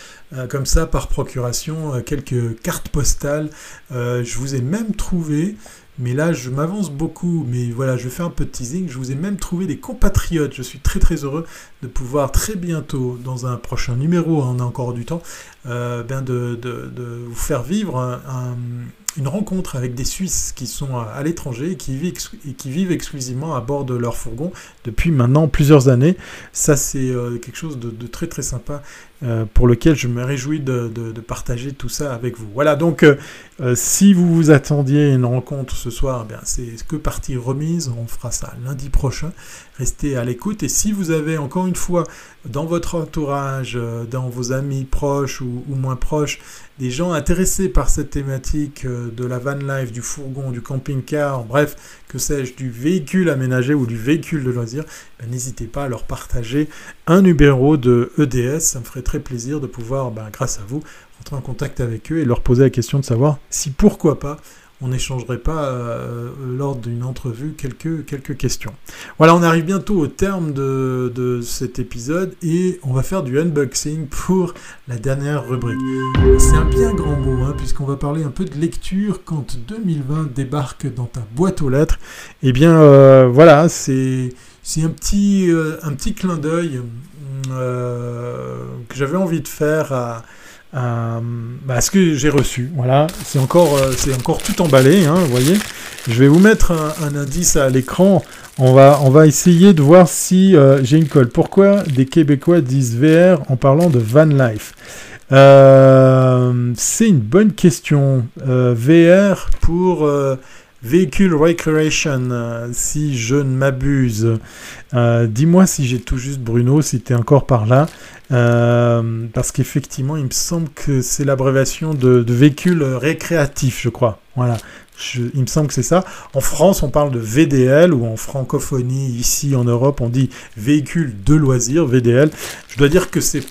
comme ça par procuration quelques cartes postales. je vous ai même trouvé mais là, je m'avance beaucoup, mais voilà, je fais un peu de teasing. Je vous ai même trouvé des compatriotes. Je suis très très heureux de pouvoir très bientôt, dans un prochain numéro, on a encore du temps, euh, ben de, vous faire vivre une rencontre avec des Suisses qui sont à, l'étranger et qui, vivent, exclusivement à bord de leur fourgon depuis maintenant plusieurs années. Ça, c'est euh, quelque chose de, très très sympa euh, pour lequel je me réjouis de, partager tout ça avec vous. Voilà, donc si vous vous attendiez une rencontre ce soir, eh c'est que partie remise, on fera ça lundi prochain. Restez à l'écoute et si vous avez encore une fois dans votre entourage, dans vos amis proches ou, moins proches, des gens intéressés par cette thématique de la van life, du fourgon, du camping-car, bref, que sais-je, du véhicule aménagé ou du véhicule de loisir, ben, n'hésitez pas à leur partager un numéro de EDS. Ça me ferait très plaisir de pouvoir, ben, grâce à vous, rentrer en contact avec eux et leur poser la question de savoir si pourquoi pas on n'échangerait pas euh, lors d'une entrevue quelques, questions. Voilà, on arrive bientôt au terme de, cet épisode et on va faire du unboxing pour la dernière rubrique. C'est un bien grand mot, hein, puisqu'on va parler un peu de lecture quand 2020 débarque dans ta boîte aux lettres. Eh bien, euh, voilà, c'est un, petit, euh, un petit clin d'œil que j'avais envie de faire à euh, bah, ce que j'ai reçu. Voilà, c'est encore, euh, encore tout emballé, hein, vous voyez. Je vais vous mettre un, indice à l'écran. On va, on va essayer de voir si euh, j'ai une colle. Pourquoi des Québécois disent VR en parlant de van life? C'est une bonne question. VR pour Véhicule Recreation, si je ne m'abuse. Dis-moi si j'ai tout juste Bruno, si tu es encore par là. Euh, parce qu'effectivement, il me semble que c'est l'abréviation de, véhicule récréatif, je crois. Voilà, il me semble que c'est ça. En France, on parle de VDL, ou en francophonie, ici en Europe, on dit véhicule de loisirs, VDL. Je dois dire que c'est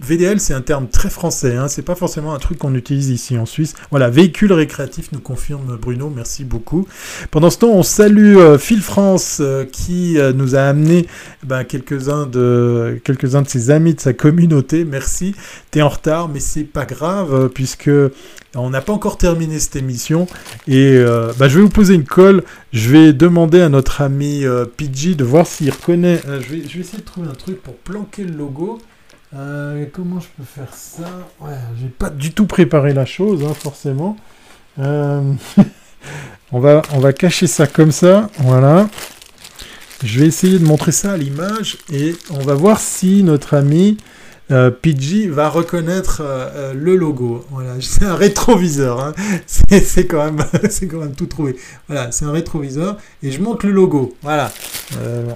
VDL, c'est un terme très français. Hein, c'est pas forcément un truc qu'on utilise ici en Suisse. Voilà, véhicule récréatif, nous confirme Bruno. Merci beaucoup. Pendant ce temps, on salue euh, Phil France euh, qui euh, nous a amené ben, quelques-uns de quelques-uns de ses amis de sa communauté. Merci. T'es en retard, mais c'est pas grave puisque on n'a pas encore terminé cette émission et ben, je vais vous poser une colle. Je vais demander à notre ami Pidgey de voir s'il reconnaît. je vais essayer de trouver un truc pour planquer le logo. Euh, comment je peux faire ça? Ouais, j'ai pas du tout préparé la chose, hein, forcément. Euh, *laughs* on, va, on va cacher ça comme ça, voilà. Je vais essayer de montrer ça à l'image et on va voir si notre ami euh, PG va reconnaître euh, le logo. Voilà, *laughs* c'est un rétroviseur. Hein. *laughs* C'est quand même, *laughs* c'est quand même tout trouvé. Voilà, c'est un rétroviseur et je montre le logo. Voilà.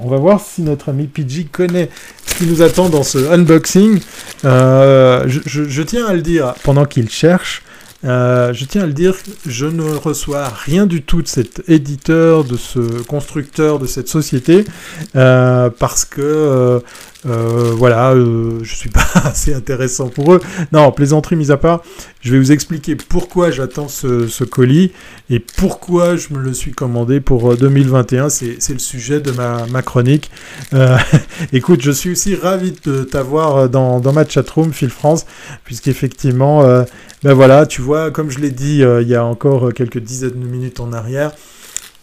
on va voir si notre ami PG connaît qui nous attend dans ce unboxing. Euh, je, tiens à le dire pendant qu'il cherche. Euh, je tiens à le dire, je ne reçois rien du tout de cet éditeur, de ce constructeur, de cette société, euh, parce que euh, voilà, euh, je suis pas *laughs* assez intéressant pour eux. Non, plaisanterie mise à part, je vais vous expliquer pourquoi j'attends ce, colis et pourquoi je me le suis commandé pour 2021. Euh, c'est le sujet de ma, ma chronique. *laughs* écoute, je suis aussi ravi de t'avoir dans, dans ma chatroom, Phil France, puisqu'effectivement, ben voilà, tu vois, comme je l'ai dit il y a encore quelques dizaines de minutes en arrière,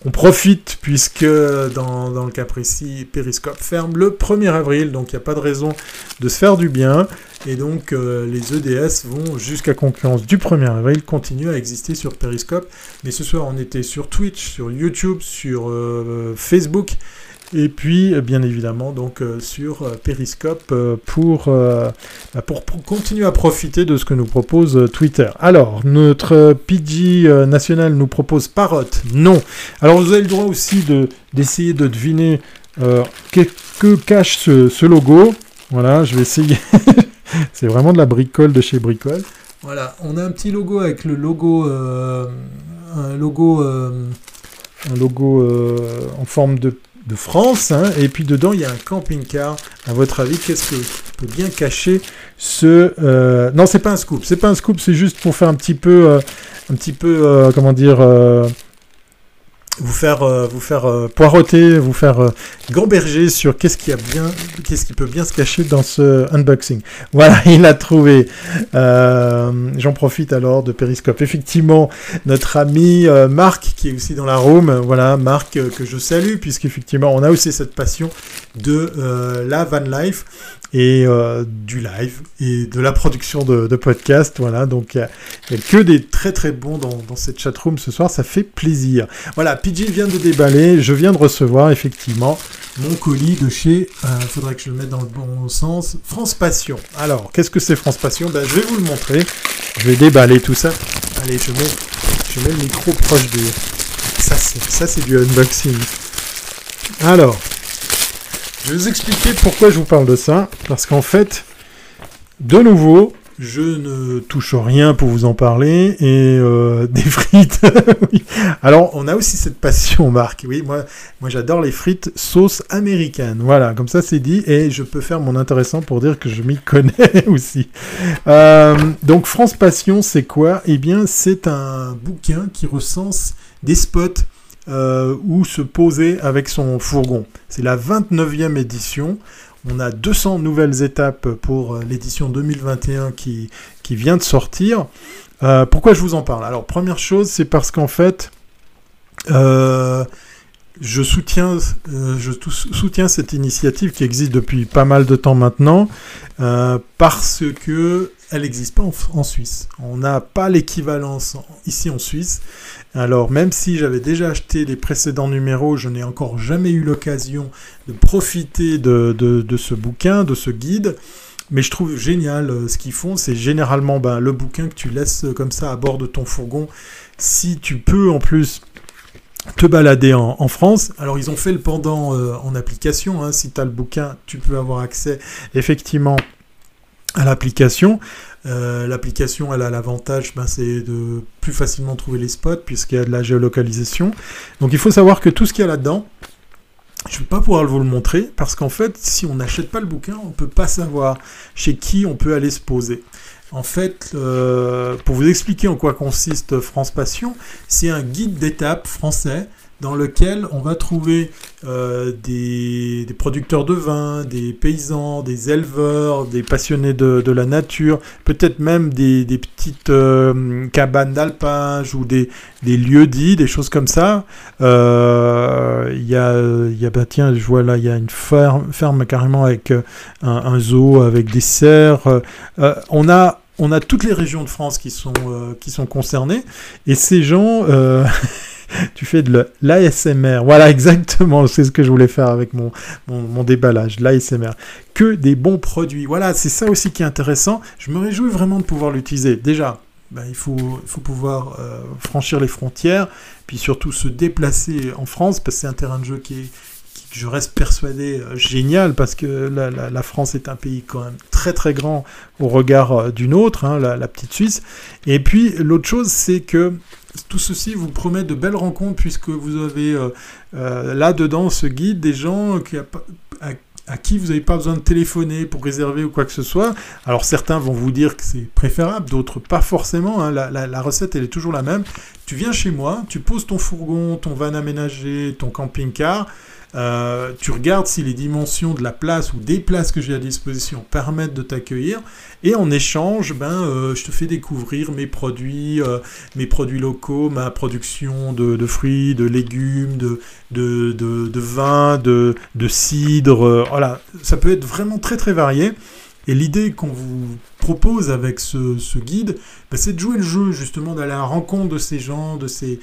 on profite puisque dans, le cas précis, Periscope ferme le 1er avril, donc il n'y a pas de raison de se faire du bien. Et donc euh, les EDS vont jusqu'à concurrence du 1er avril continuer à exister sur Periscope. Mais ce soir on était sur Twitch, sur YouTube, sur euh, Facebook et puis, euh, bien évidemment, donc euh, sur euh, Periscope pour, bah, pour, continuer à profiter de ce que nous propose Twitter. Alors, notre PG national nous propose Parrot. Non. Alors, vous avez le droit aussi de, d'essayer de deviner que, que, cache ce, logo. Voilà, je vais essayer. *laughs* C'est vraiment de la bricole de chez Bricole. Voilà, on a un petit logo avec le logo, un logo, un logo en forme de de France, hein, et puis dedans il y a un camping-car. À votre avis, qu'est-ce que peut bien cacher ce euh... Non, c'est pas un scoop. C'est pas un scoop. C'est juste pour faire un petit peu, euh, un petit peu, euh, comment dire, vous faire, euh, vous faire euh, poireauter, vous faire euh, gamberger sur qu'est-ce qui a bien, qu'est-ce qui peut bien se cacher dans ce unboxing. *laughs* Voilà, il a trouvé. J'en profite alors de Periscope. Effectivement, notre ami Marc, qui est aussi dans la room, voilà, Marc que je salue, puisqu'effectivement, on a aussi cette passion de la van life et euh, du live et de la production de, de podcasts. Voilà, donc il n'y a, que des très très bons dans, dans cette chatroom ce soir, ça fait plaisir. Voilà, PJ vient de déballer, je viens de recevoir effectivement mon colis de chez, il euh, faudrait que je le mette dans le bon sens, France Passion. Alors, qu'est-ce que c'est France Passion? Ben, Je vais vous le montrer, je vais déballer tout ça. Allez, je mets, je mets le micro proche de... Ça, c'est du unboxing. Alors, je vais vous expliquer pourquoi je vous parle de ça. Parce qu'en fait, de nouveau, je ne touche rien pour vous en parler et euh, *laughs* des frites. Alors, on a aussi cette passion, Marc. Oui, moi, moi j'adore les frites sauce américaine. Voilà, comme ça c'est dit et je peux faire mon intéressant pour dire que je m'y connais *laughs* aussi. Euh, donc, France Passion, c'est quoi? Eh bien, c'est un bouquin qui recense des spots euh, ou se poser avec son fourgon. C'est la 29e édition. On a 200 nouvelles étapes pour euh, l'édition 2021 qui, qui vient de sortir. Euh, pourquoi je vous en parle? Alors, première chose, c'est parce qu'en fait, je soutiens, je soutiens cette initiative qui existe depuis pas mal de temps maintenant, parce que elle n'existe pas en, Suisse. On n'a pas l'équivalence ici en Suisse. Alors même si j'avais déjà acheté les précédents numéros, je n'ai encore jamais eu l'occasion de profiter de, ce bouquin, de ce guide. Mais je trouve génial euh, ce qu'ils font. C'est généralement ben, le bouquin que tu laisses euh, comme ça à bord de ton fourgon. Si tu peux en plus te balader en, France. Alors ils ont fait le pendant euh, en application. Hein. Si tu as le bouquin, tu peux avoir accès effectivement à l'application. Euh, l'application, elle a l'avantage, ben, c'est de plus facilement trouver les spots puisqu'il y a de la géolocalisation. Donc il faut savoir que tout ce qu'il y a là-dedans, je ne vais pas pouvoir vous le montrer parce qu'en fait, si on n'achète pas le bouquin, on ne peut pas savoir chez qui on peut aller se poser. En fait, euh, pour vous expliquer en quoi consiste France Passion, c'est un guide d'étape français dans lequel on va trouver euh, des, producteurs de vin, des paysans, des éleveurs, des passionnés de, la nature, peut-être même des, petites euh, cabanes d'alpage ou des, lieux dits, des choses comme ça. Euh, il y a, y a bah, tiens, je vois là, il y a une ferme, carrément avec un, zoo, avec des cerfs. on a on a toutes les régions de France qui sont, qui sont concernées, et ces gens, *laughs* tu fais de l'ASMR. Voilà, exactement, c'est ce que je voulais faire avec mon, déballage, l'ASMR. Que des bons produits. Voilà, c'est ça aussi qui est intéressant. Je me réjouis vraiment de pouvoir l'utiliser. Déjà, il, faut, il faut pouvoir euh, franchir les frontières, puis surtout se déplacer en France, parce que c'est un terrain de jeu qui est, je reste persuadé, euh, génial, parce que la, France est un pays quand même très très grand au regard euh, d'une autre, hein, la, petite Suisse. Et puis l'autre chose, c'est que tout ceci vous promet de belles rencontres, puisque vous avez euh, là-dedans ce guide des gens qui à, qui vous n'avez pas besoin de téléphoner pour réserver ou quoi que ce soit. Alors certains vont vous dire que c'est préférable, d'autres pas forcément. Hein. La, la, recette, elle est toujours la même. Tu viens chez moi, tu poses ton fourgon, ton van aménagé, ton camping-car. Euh, tu regardes si les dimensions de la place ou des places que j'ai à disposition permettent de t'accueillir. Et en échange, ben, euh, je te fais découvrir mes produits, euh, mes produits locaux, ma production de, fruits, de légumes, de, de, de vin, de, de cidre. voilà, ça peut être vraiment très très varié. Et l'idée qu'on vous propose avec ce, guide, bah, c'est de jouer le jeu, justement, d'aller à la rencontre de ces gens, de ces,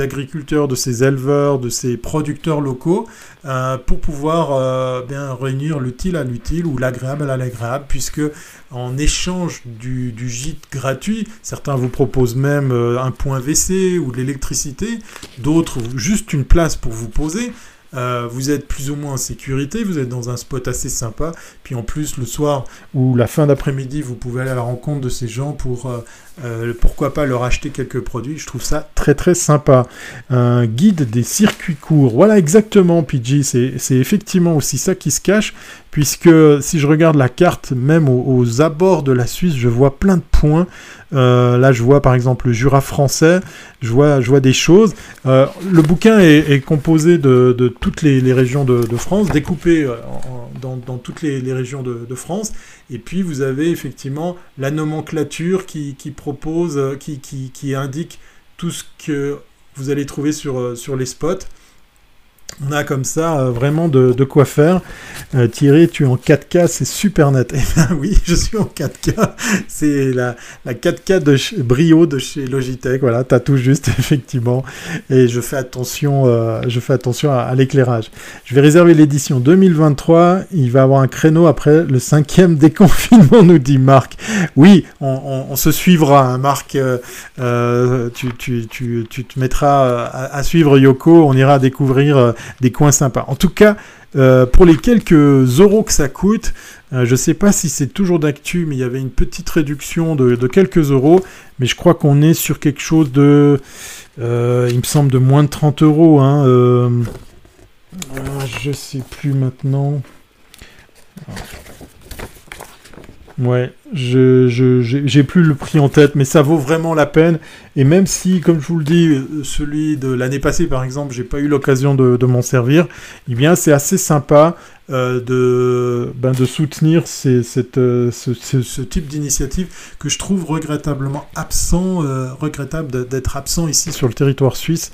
agriculteurs, de ces éleveurs, de ces producteurs locaux, euh, pour pouvoir euh, bien réunir l'utile à l'utile ou l'agréable à l'agréable, puisque en échange du, gîte gratuit, certains vous proposent même euh, un point WC ou de l'électricité, d'autres juste une place pour vous poser. Euh, vous êtes plus ou moins en sécurité, vous êtes dans un spot assez sympa, puis en plus le soir ou la fin d'après-midi, vous pouvez aller à la rencontre de ces gens pour euh, pourquoi pas leur acheter quelques produits. Je trouve ça très très sympa. Un guide des circuits courts. Voilà exactement, PG. C'est effectivement aussi ça qui se cache, puisque si je regarde la carte, même aux, abords de la Suisse, je vois plein de points. Euh, là, je vois par exemple le Jura français, je vois, je vois des choses. Euh, le bouquin est, composé de, toutes les, régions de, France, découpé dans, toutes les, régions de, France. Et puis, vous avez effectivement la nomenclature qui, qui propose, euh, qui, indique tout ce que vous allez trouver sur, euh, sur les spots. On a comme ça euh, vraiment de, quoi faire. Euh, Thierry, tu es en 4K, c'est super net. *laughs* Eh bien oui, je suis en 4K. C'est la, la 4K de Brio de chez Logitech. Voilà, tu as tout juste, *laughs* effectivement. Et je fais attention, euh, je fais attention à, l'éclairage. Je vais réserver l'édition 2023. Il va avoir un créneau après le cinquième déconfinement, *laughs* nous dit Marc. Oui, on, se suivra, hein, Marc. tu, tu, tu, tu, te mettras à, à, suivre Yoko. On ira découvrir des coins sympas. En tout cas, euh, pour les quelques euros que ça coûte, euh, je ne sais pas si c'est toujours d'actu, mais il y avait une petite réduction de, quelques euros. Mais je crois qu'on est sur quelque chose de, euh, il me semble, de moins de 30 euros. Hein, je sais plus maintenant. Ouais, je j'ai plus le prix en tête, mais ça vaut vraiment la peine. Et même si, comme je vous le dis, celui de l'année passée, par exemple, j'ai pas eu l'occasion de, m'en servir, eh bien, c'est assez sympa euh, de, ben, de soutenir cette, euh, ce, type d'initiative que je trouve regrettablement absent, euh, regrettable d'être absent ici sur le territoire suisse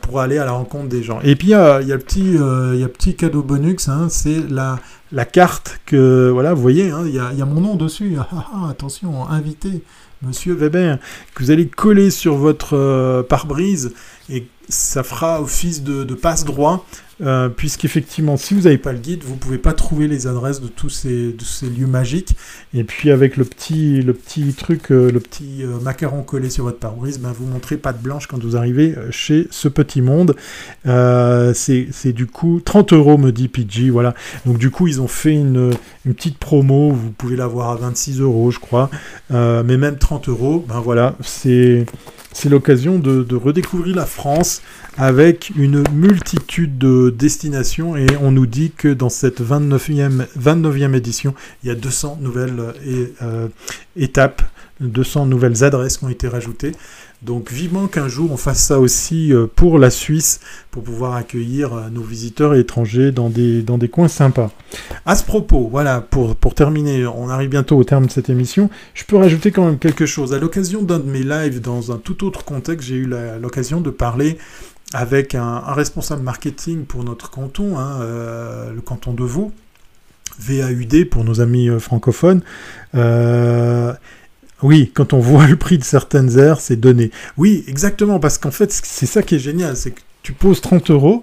pour aller à la rencontre des gens. Et puis, il y a, y, petit, y petit cadeau bonus, hein, c'est la la carte que, voilà, vous voyez, hein, il y, a, mon nom dessus. Ah, ah, attention, invité, monsieur Weber, que vous allez coller sur votre euh, pare-brise et ça fera office de, passe-droit euh, puisqu'effectivement, si vous n'avez pas le guide, vous ne pouvez pas trouver les adresses de tous ces, lieux magiques. Et puis avec le petit, truc, euh, le petit euh, macaron collé sur votre pare-brise, ben, vous montrez patte blanche quand vous arrivez chez ce petit monde. c'est du coup 30 euros, me dit PG. Voilà. Donc du coup, ils ont fait une, une petite promo. Vous pouvez l'avoir à 26 euros, je crois. mais même 30 euros, ben voilà, c'est c'est l'occasion de, redécouvrir la France avec une multitude de destinations et on nous dit que dans cette 29e, 29e édition, il y a 200 nouvelles euh, étapes, 200 nouvelles adresses qui ont été rajoutées. Donc vivement qu'un jour on fasse ça aussi euh, pour la Suisse, pour pouvoir accueillir euh, nos visiteurs étrangers dans des, dans des coins sympas. À ce propos, voilà, pour, pour terminer, on arrive bientôt au terme de cette émission, je peux rajouter quand même quelque chose. À l'occasion d'un de mes lives, dans un tout autre contexte, j'ai eu l'occasion de parler avec un, responsable marketing pour notre canton, hein, euh, le canton de Vaud, VAUD pour nos amis francophones. Oui, quand on voit *laughs* le prix de certaines aires, c'est donné. Oui, exactement, parce qu'en fait, c'est ça qui est génial, c'est que tu poses 30 euros,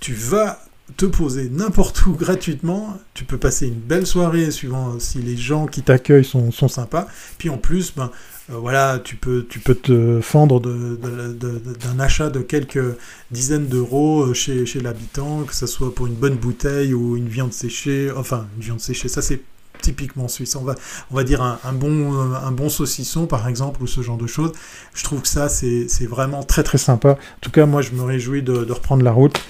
tu vas te poser n'importe où *laughs* gratuitement, tu peux passer une belle soirée suivant si les gens qui t'accueillent sont, sympas, puis en plus, ben, euh, voilà, tu peux, tu peux te fendre d'un achat de quelques dizaines d'euros euh, chez, chez l'habitant, que ce soit pour une bonne bouteille ou une viande séchée, enfin, une viande séchée, ça c'est typiquement suisse. On va, on va dire un, bon, euh, un bon saucisson, par exemple, ou ce genre de choses. Je trouve que ça, c'est vraiment très très sympa. En tout cas, moi, je me réjouis de, de reprendre la route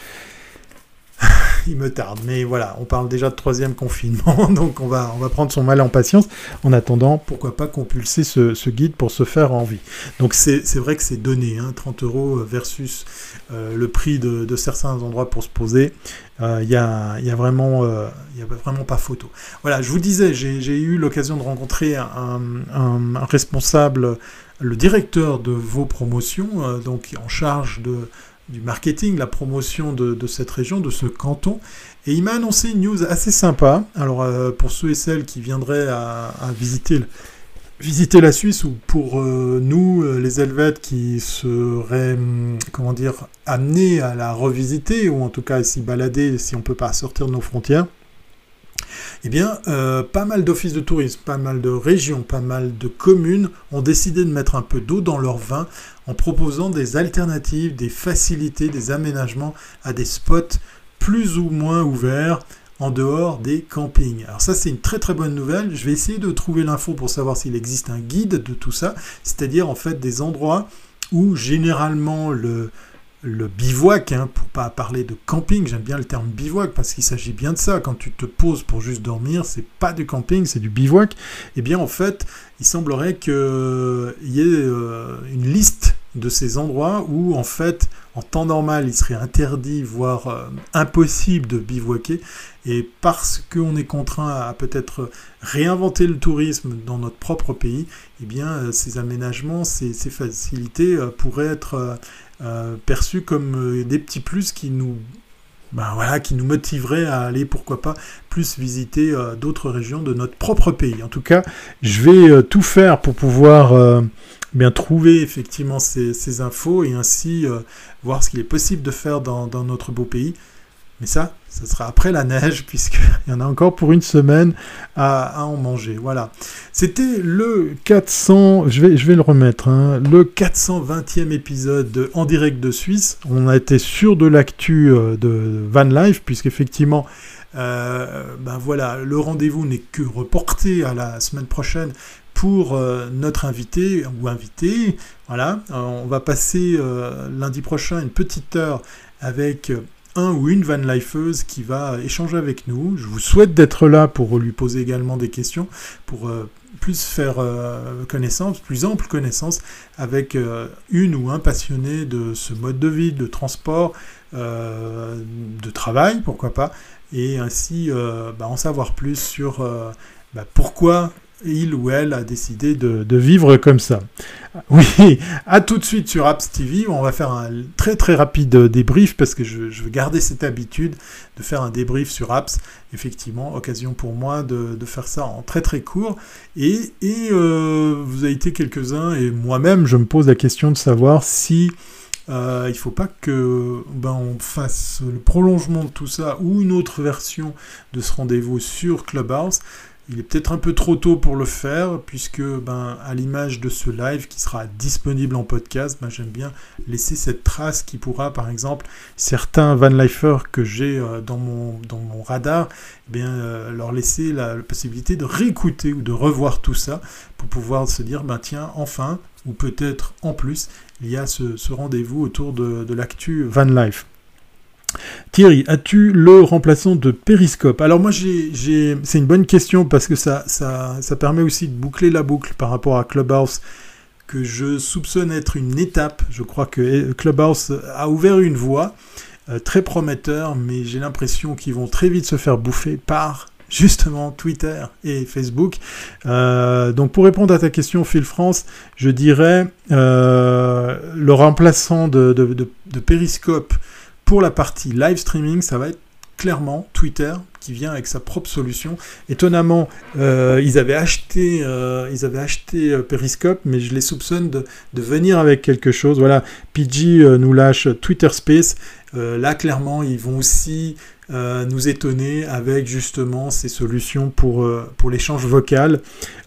il me tarde. Mais voilà, on parle déjà de troisième confinement, *laughs* donc on va, on va prendre son mal en patience. En attendant, pourquoi pas compulser ce, guide pour se faire envie. Donc c'est vrai que c'est donné, hein, 30 euros versus euh, le prix de, certains endroits pour se poser. Il euh, n'y a, y a, vraiment, euh, y a vraiment pas photo. Voilà, je vous disais, j'ai eu l'occasion de rencontrer un, un, responsable, le directeur de vos promotions, donc en charge de du marketing, la promotion de, cette région, de ce canton. Et il m'a annoncé une news assez sympa. Alors euh, pour ceux et celles qui viendraient à, visiter, visiter la Suisse, ou pour euh, nous, euh, les Helvètes, qui seraient, hum, comment dire, amenés à la revisiter, ou en tout cas à s'y balader si on ne peut pas sortir de nos frontières, eh bien, euh, pas mal d'offices de tourisme, pas mal de régions, pas mal de communes ont décidé de mettre un peu d'eau dans leur vin en proposant des alternatives, des facilités, des aménagements à des spots plus ou moins ouverts en dehors des campings. Alors ça c'est une très très bonne nouvelle. Je vais essayer de trouver l'info pour savoir s'il existe un guide de tout ça, c'est-à-dire en fait des endroits où généralement le, le bivouac, hein, pour pas parler de camping, j'aime bien le terme bivouac parce qu'il s'agit bien de ça. Quand tu te poses pour juste dormir, c'est pas du camping, c'est du bivouac. Eh bien, en fait, il semblerait qu'il y ait euh, une liste de ces endroits où, en fait, en temps normal, il serait interdit, voire euh, impossible de bivouaquer. Et parce qu'on est contraint à peut-être réinventer le tourisme dans notre propre pays, eh bien, euh, ces aménagements, ces, ces facilités pourraient être euh, perçus comme euh, des petits plus qui nous voilà, qui nous motiveraient à aller, pourquoi pas, plus visiter euh, d'autres régions de notre propre pays. En tout cas, je vais tout faire pour pouvoir bien trouver effectivement ces, infos et ainsi voir ce qu'il est possible de faire dans notre beau pays. Mais ça, ça sera après la neige, *laughs* puisqu'il y en a encore pour une semaine à, en manger. Voilà. C'était le 400, je vais, je vais le remettre, hein, le 420e épisode de En direct de Suisse. On a été sûr de l'actu euh, de Van Life, puisqu'effectivement, euh, ben voilà, le rendez-vous n'est que reporté à la semaine prochaine pour euh, notre invité ou invité. Voilà, on va passer lundi prochain une petite heure avec un ou une van lifeuse qui va échanger avec nous. Je vous souhaite d'être là pour lui poser également des questions, pour euh, plus faire euh, connaissance, plus ample connaissance avec euh, une ou un passionné de ce mode de vie, de transport, de travail, pourquoi pas, et ainsi bah, en savoir plus sur bah, pourquoi il ou elle a décidé de, vivre comme ça. Oui, à tout de suite sur Apps TV, on va faire un très très rapide débrief parce que je, veux garder cette habitude de faire un débrief sur Apps. Effectivement, occasion pour moi de, faire ça en très très court. Et, euh, vous avez été quelques-uns et moi-même, je me pose la question de savoir si euh, il ne faut pas que ben, on fasse le prolongement de tout ça ou une autre version de ce rendez-vous sur Clubhouse. Il est peut-être un peu trop tôt pour le faire, puisque ben, à l'image de ce live qui sera disponible en podcast, ben, j'aime bien laisser cette trace qui pourra, par exemple, certains van lifers que j'ai euh, dans, mon, radar, eh bien, euh, leur laisser la, possibilité de réécouter ou de revoir tout ça pour pouvoir se dire, ben, tiens, enfin, ou peut-être en plus, il y a ce, rendez-vous autour de, de l'actu Van Life. Thierry, as-tu le remplaçant de Periscope? Alors moi, c'est une bonne question parce que ça, permet aussi de boucler la boucle par rapport à Clubhouse que je soupçonne être une étape. Je crois que Clubhouse a ouvert une voie euh, très prometteur, mais j'ai l'impression qu'ils vont très vite se faire bouffer par justement Twitter et Facebook. Euh, donc pour répondre à ta question, Phil France, je dirais euh, le remplaçant de Periscope pour la partie live streaming, ça va être clairement Twitter vient avec sa propre solution. Étonnamment, euh, ils avaient acheté, euh, ils avaient acheté euh, Periscope, mais je les soupçonne de, venir avec quelque chose. Voilà, PG nous lâche Twitter Space. là, clairement, ils vont aussi nous étonner avec justement ces solutions pour, pour l'échange vocal.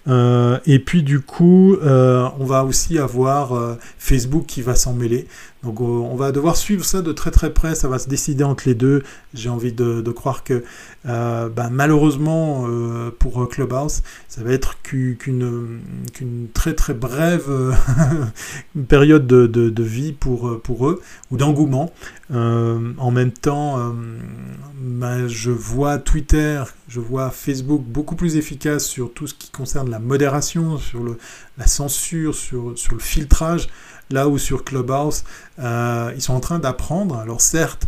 et puis du coup, on va aussi avoir Facebook qui va s'en mêler. Donc on va devoir suivre ça de très très près, ça va se décider entre les deux. J'ai envie de, croire que euh, ben, malheureusement euh, pour Clubhouse, ça va être qu'une très très brève euh, *laughs* période de, vie pour, eux, ou d'engouement. en même temps, ben, je vois Twitter, je vois Facebook beaucoup plus efficace sur tout ce qui concerne la modération, sur le, la censure, sur, sur le filtrage là où sur Clubhouse, euh, ils sont en train d'apprendre. Alors certes,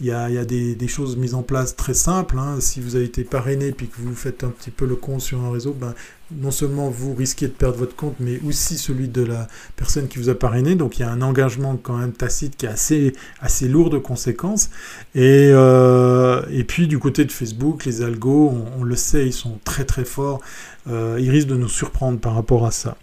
il y a, des, choses mises en place très simples. Hein. Si vous avez été parrainé puis que vous faites un petit peu le compte sur un réseau, ben, non seulement vous risquez de perdre votre compte, mais aussi celui de la personne qui vous a parrainé. Donc il y a un engagement quand même tacite qui est assez, assez lourd de conséquences. Et, euh, et puis du côté de Facebook, les algos, on, le sait, ils sont très très forts. Euh, ils risquent de nous surprendre par rapport à ça.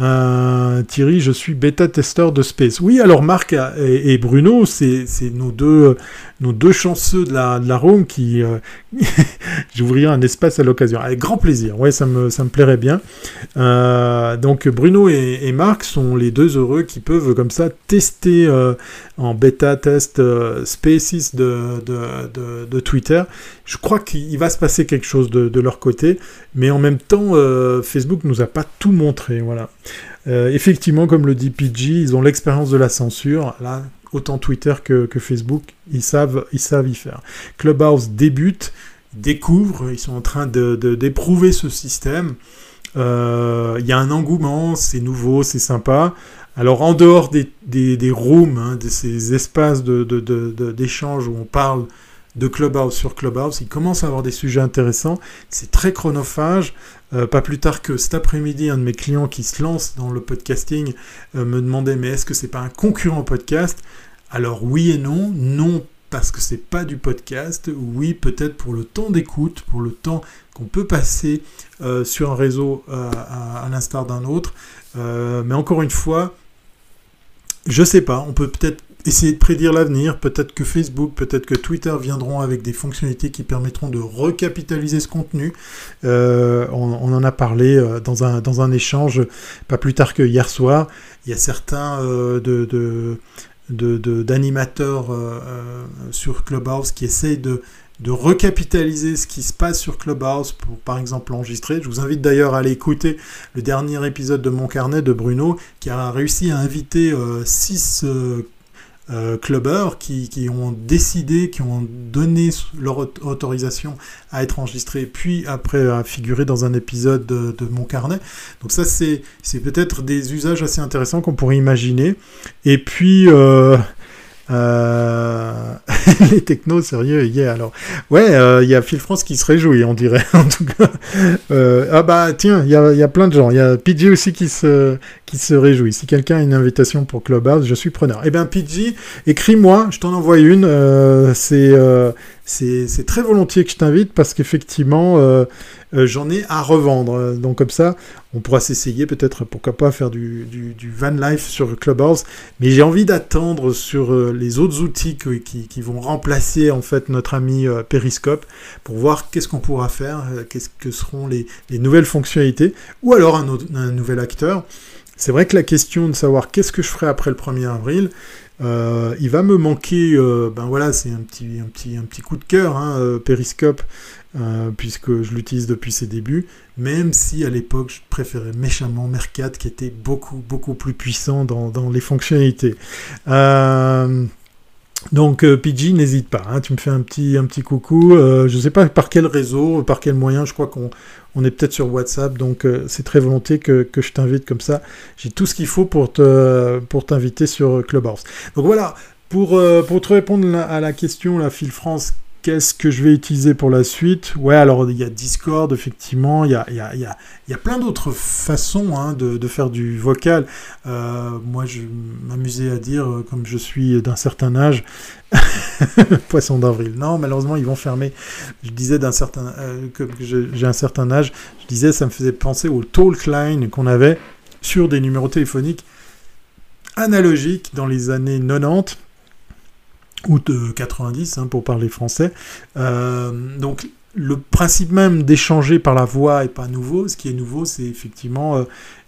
Euh, Thierry, je suis bêta-testeur de Space. Oui, alors Marc et, Bruno, c'est nos deux, nos deux chanceux de la, de la Rome qui... Euh, *laughs* J'ouvrirai un espace à l'occasion. Avec grand plaisir, ouais, ça me, ça me plairait bien. Euh, donc Bruno et, Marc sont les deux heureux qui peuvent comme ça tester en bêta-test Spaces de, de, de, Twitter. Je crois qu'il va se passer quelque chose de, de leur côté, mais en même temps, Facebook nous a pas tout montré, voilà. Euh, effectivement, comme le dit PG, ils ont l'expérience de la censure. Là, autant Twitter que, Facebook, ils savent, ils savent y faire. Clubhouse débute, découvre, ils sont en train d'éprouver ce système. Euh, il y a un engouement, c'est nouveau, c'est sympa. Alors en dehors des, des, rooms, hein, de ces espaces d'échange où on parle de Clubhouse sur Clubhouse, il commence à avoir des sujets intéressants. C'est très chronophage. Euh, pas plus tard que cet après-midi, un de mes clients qui se lance dans le podcasting euh, me demandait mais est-ce que c'est pas un concurrent podcast? Alors oui et non. Non parce que c'est pas du podcast. Oui peut-être pour le temps d'écoute, pour le temps qu'on peut passer euh, sur un réseau à, à l'instar d'un autre. mais encore une fois, je sais pas. On peut peut-être essayer de prédire l'avenir. Peut-être que Facebook, peut-être que Twitter viendront avec des fonctionnalités qui permettront de recapitaliser ce contenu. Euh, on, en a parlé euh, dans un, dans un échange pas plus tard que hier soir. Il y a certains euh, de, d'animateurs sur Clubhouse qui essayent de, de recapitaliser ce qui se passe sur Clubhouse pour par exemple enregistrer. Je vous invite d'ailleurs à aller écouter le dernier épisode de Mon Carnet de Bruno qui a réussi à inviter 6 euh, clubbers qui, ont décidé, qui ont donné leur autorisation à être enregistrés, puis après à figurer dans un épisode de, Mon Carnet. Donc ça, c'est peut-être des usages assez intéressants qu'on pourrait imaginer. Et puis... Euh, euh, *laughs* les technos, sérieux, yeah, alors. Ouais, euh, il y a Phil France qui se réjouit, on dirait, *laughs* en tout cas. Euh, ah bah, tiens, il y y a, plein de gens. Il y a PJ aussi qui se, se réjouit. Si quelqu'un a une invitation pour Clubhouse, je suis preneur. Eh bien, PJ, écris-moi, je t'en envoie une. c'est c'est très volontiers que je t'invite parce qu'effectivement, euh, euh, j'en ai à revendre. Donc comme ça, on pourra s'essayer peut-être, pourquoi pas, faire du, van life sur Clubhouse. Mais j'ai envie d'attendre sur euh, les autres outils qui, vont remplacer en fait notre ami Periscope pour voir qu'est-ce qu'on pourra faire, qu'est-ce que seront les, nouvelles fonctionnalités, ou alors un nouvel acteur. C'est vrai que la question de savoir qu'est-ce que je ferai après le 1er avril, il va me manquer, ben voilà, c'est un petit, un, petit, un petit coup de cœur, hein, Periscope, puisque je l'utilise depuis ses débuts, même si à l'époque je préférais méchamment Mercat qui était beaucoup, beaucoup plus puissant dans, dans les fonctionnalités. Donc euh, PG, n'hésite pas, hein, tu me fais un petit, un petit coucou. Euh, je ne sais pas par quel réseau, par quel moyen, je crois qu'on on est peut-être sur WhatsApp, donc euh, c'est très volonté que, je t'invite comme ça. J'ai tout ce qu'il faut pour, te, pour t'inviter sur Clubhouse. Donc voilà, pour, pour te répondre à la question, la Phil France, Qu'est-ce que je vais utiliser pour la suite Ouais, alors il y a Discord, effectivement, il y a, y a, y a, plein d'autres façons hein, de, de, faire du vocal. Euh, moi, je m'amusais à dire, euh, comme je suis d'un certain âge, *laughs* poisson d'avril. Non, malheureusement, ils vont fermer. Je disais d'un certain, euh, que j'ai un certain âge, je disais, ça me faisait penser au talk line qu'on avait sur des numéros téléphoniques analogiques dans les années 90 de 90 hein, pour parler français. Euh, donc le principe même d'échanger par la voix est pas nouveau. Ce qui est nouveau, c'est effectivement euh,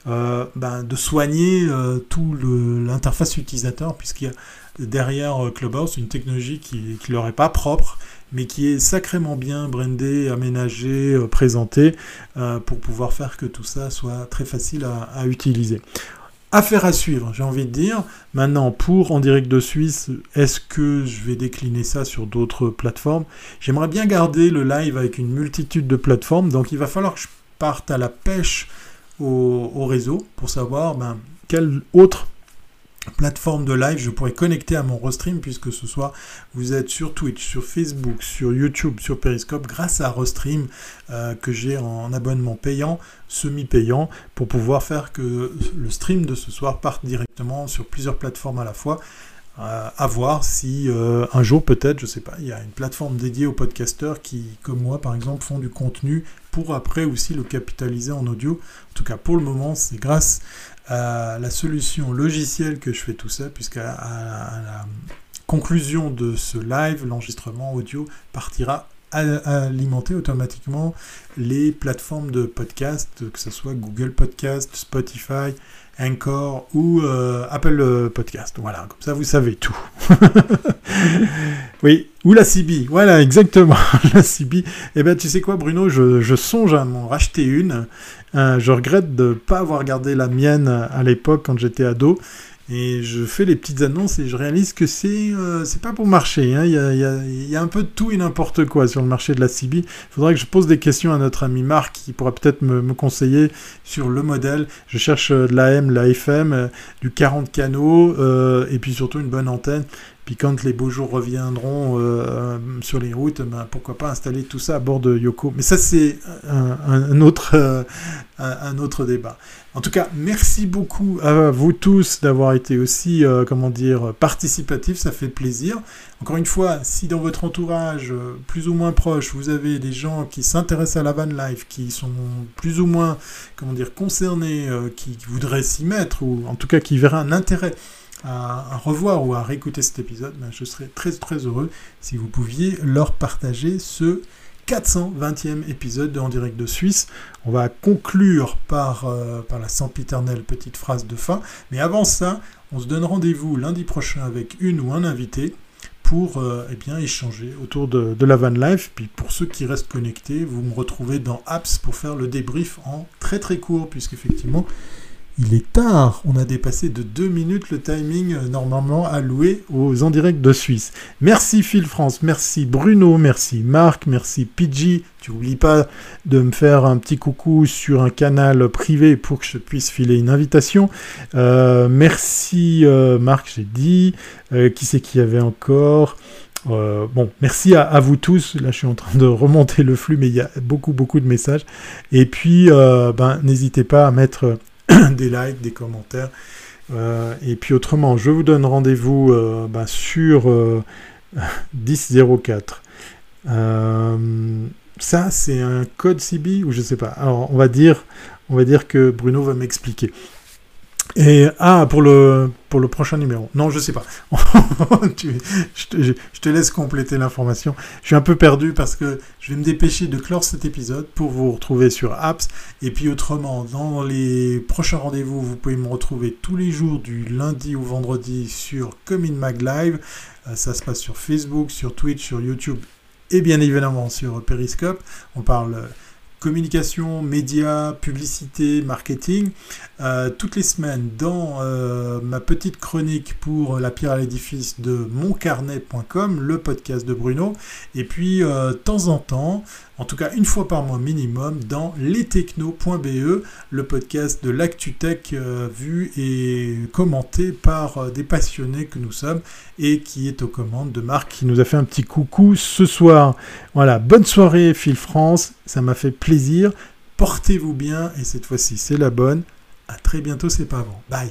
euh, ben, de soigner tout l'interface utilisateur, puisqu'il y a derrière Clubhouse une technologie qui leur est pas propre, mais qui est sacrément bien brandée, aménagée, présentée, pour pouvoir faire que tout ça soit très facile à utiliser. Affaire à suivre, j'ai envie de dire. Maintenant, pour En direct de Suisse, est-ce que je vais décliner ça sur d'autres plateformes? J'aimerais bien garder le live avec une multitude de plateformes, donc il va falloir que je parte à la pêche au, réseau pour savoir ben, quelle autre plateforme de live, je pourrais connecter à mon Restream puisque ce soit vous êtes sur Twitch, sur Facebook, sur YouTube, sur Periscope grâce à Restream euh, que j'ai en abonnement payant, semi-payant pour pouvoir faire que le stream de ce soir parte directement sur plusieurs plateformes à la fois. Euh, à voir si euh, un jour peut-être, je sais pas, il y a une plateforme dédiée aux podcasteurs qui, comme moi par exemple, font du contenu pour après aussi le capitaliser en audio. En tout cas pour le moment, c'est grâce à la solution logicielle que je fais tout ça, puisqu'à la conclusion de ce live, l'enregistrement audio partira alimenter automatiquement les plateformes de podcast, que ce soit Google Podcast, Spotify, Anchor ou euh, Apple Podcast. Voilà, comme ça vous savez tout. *laughs* oui, ou la CB. Voilà, exactement, *laughs* la CB. Eh bien, tu sais quoi, Bruno, je, songe à m'en racheter une. Euh, je regrette de ne pas avoir gardé la mienne à l'époque quand j'étais ado. Et je fais les petites annonces et je réalise que c'est euh, pas pour marcher. Hein. Il, y a, un peu de tout et n'importe quoi sur le marché de la CB. Il faudrait que je pose des questions à notre ami Marc qui pourra peut-être me, conseiller sur le modèle. Je cherche euh, de l'AM, la FM, euh, du 40 canaux et puis surtout une bonne antenne. Puis quand les beaux jours reviendront euh, sur les routes, ben, pourquoi pas installer tout ça à bord de Yoko. Mais ça, c'est un, autre, euh, un, autre débat. En tout cas, merci beaucoup à vous tous d'avoir été aussi, euh, comment dire, participatifs. Ça fait plaisir. Encore une fois, si dans votre entourage plus ou moins proche, vous avez des gens qui s'intéressent à la van life, qui sont plus ou moins, comment dire, concernés, qui voudraient s'y mettre, ou en tout cas qui verraient un intérêt à, revoir ou à réécouter cet épisode, ben, je serais très très heureux si vous pouviez leur partager ce 420e épisode de En direct de Suisse. On va conclure par, euh, par la sempiternelle petite phrase de fin. Mais avant ça, on se donne rendez-vous lundi prochain avec une ou un invité pour euh, eh bien, échanger autour de, de, la van life. Puis pour ceux qui restent connectés, vous me retrouvez dans Apps pour faire le débrief en très très court, puisqu'effectivement, il est tard, on a dépassé de deux minutes le timing euh, normalement alloué aux en direct de Suisse. Merci Phil France, merci Bruno, merci Marc, merci Pidgey. Tu n'oublies pas de me faire un petit coucou sur un canal privé pour que je puisse filer une invitation. Euh, merci euh, Marc, j'ai dit. qui c'est qu'il y avait encore? Bon, merci à, vous tous. Là, je suis en train de remonter le flux, mais il y a beaucoup, beaucoup de messages. Et puis, ben, n'hésitez pas à mettre *coughs* des likes, des commentaires. Euh, et puis autrement, je vous donne rendez-vous euh, bah, sur *laughs* 1004. Euh, ça, c'est un code CB ou je sais pas. Alors, on va dire, on va dire que Bruno va m'expliquer. Et ah, pour le, pour le prochain numéro. Non, je sais pas. *laughs* je, te, je, te, laisse compléter l'information. Je suis un peu perdu parce que je vais me dépêcher de clore cet épisode pour vous retrouver sur Apps. Et puis autrement, dans les prochains rendez-vous, vous pouvez me retrouver tous les jours du lundi au vendredi sur Comin Mag Live. Euh, ça se passe sur Facebook, sur Twitch, sur YouTube et bien évidemment sur Periscope. On parle communication, médias, publicité, marketing, euh, toutes les semaines dans euh, ma petite chronique pour la pierre à l'édifice de moncarnet.com, le podcast de Bruno, et puis euh, de temps en temps, en tout cas une fois par mois minimum, dans lestechno.be, le podcast de l'ActuTech vu et commenté par des passionnés que nous sommes et qui est aux commandes de Marc qui nous a fait un petit coucou ce soir. Voilà, bonne soirée Phil France, ça m'a fait plaisir. Portez-vous bien et cette fois-ci c'est la bonne. À très bientôt, c'est pas avant. Bye.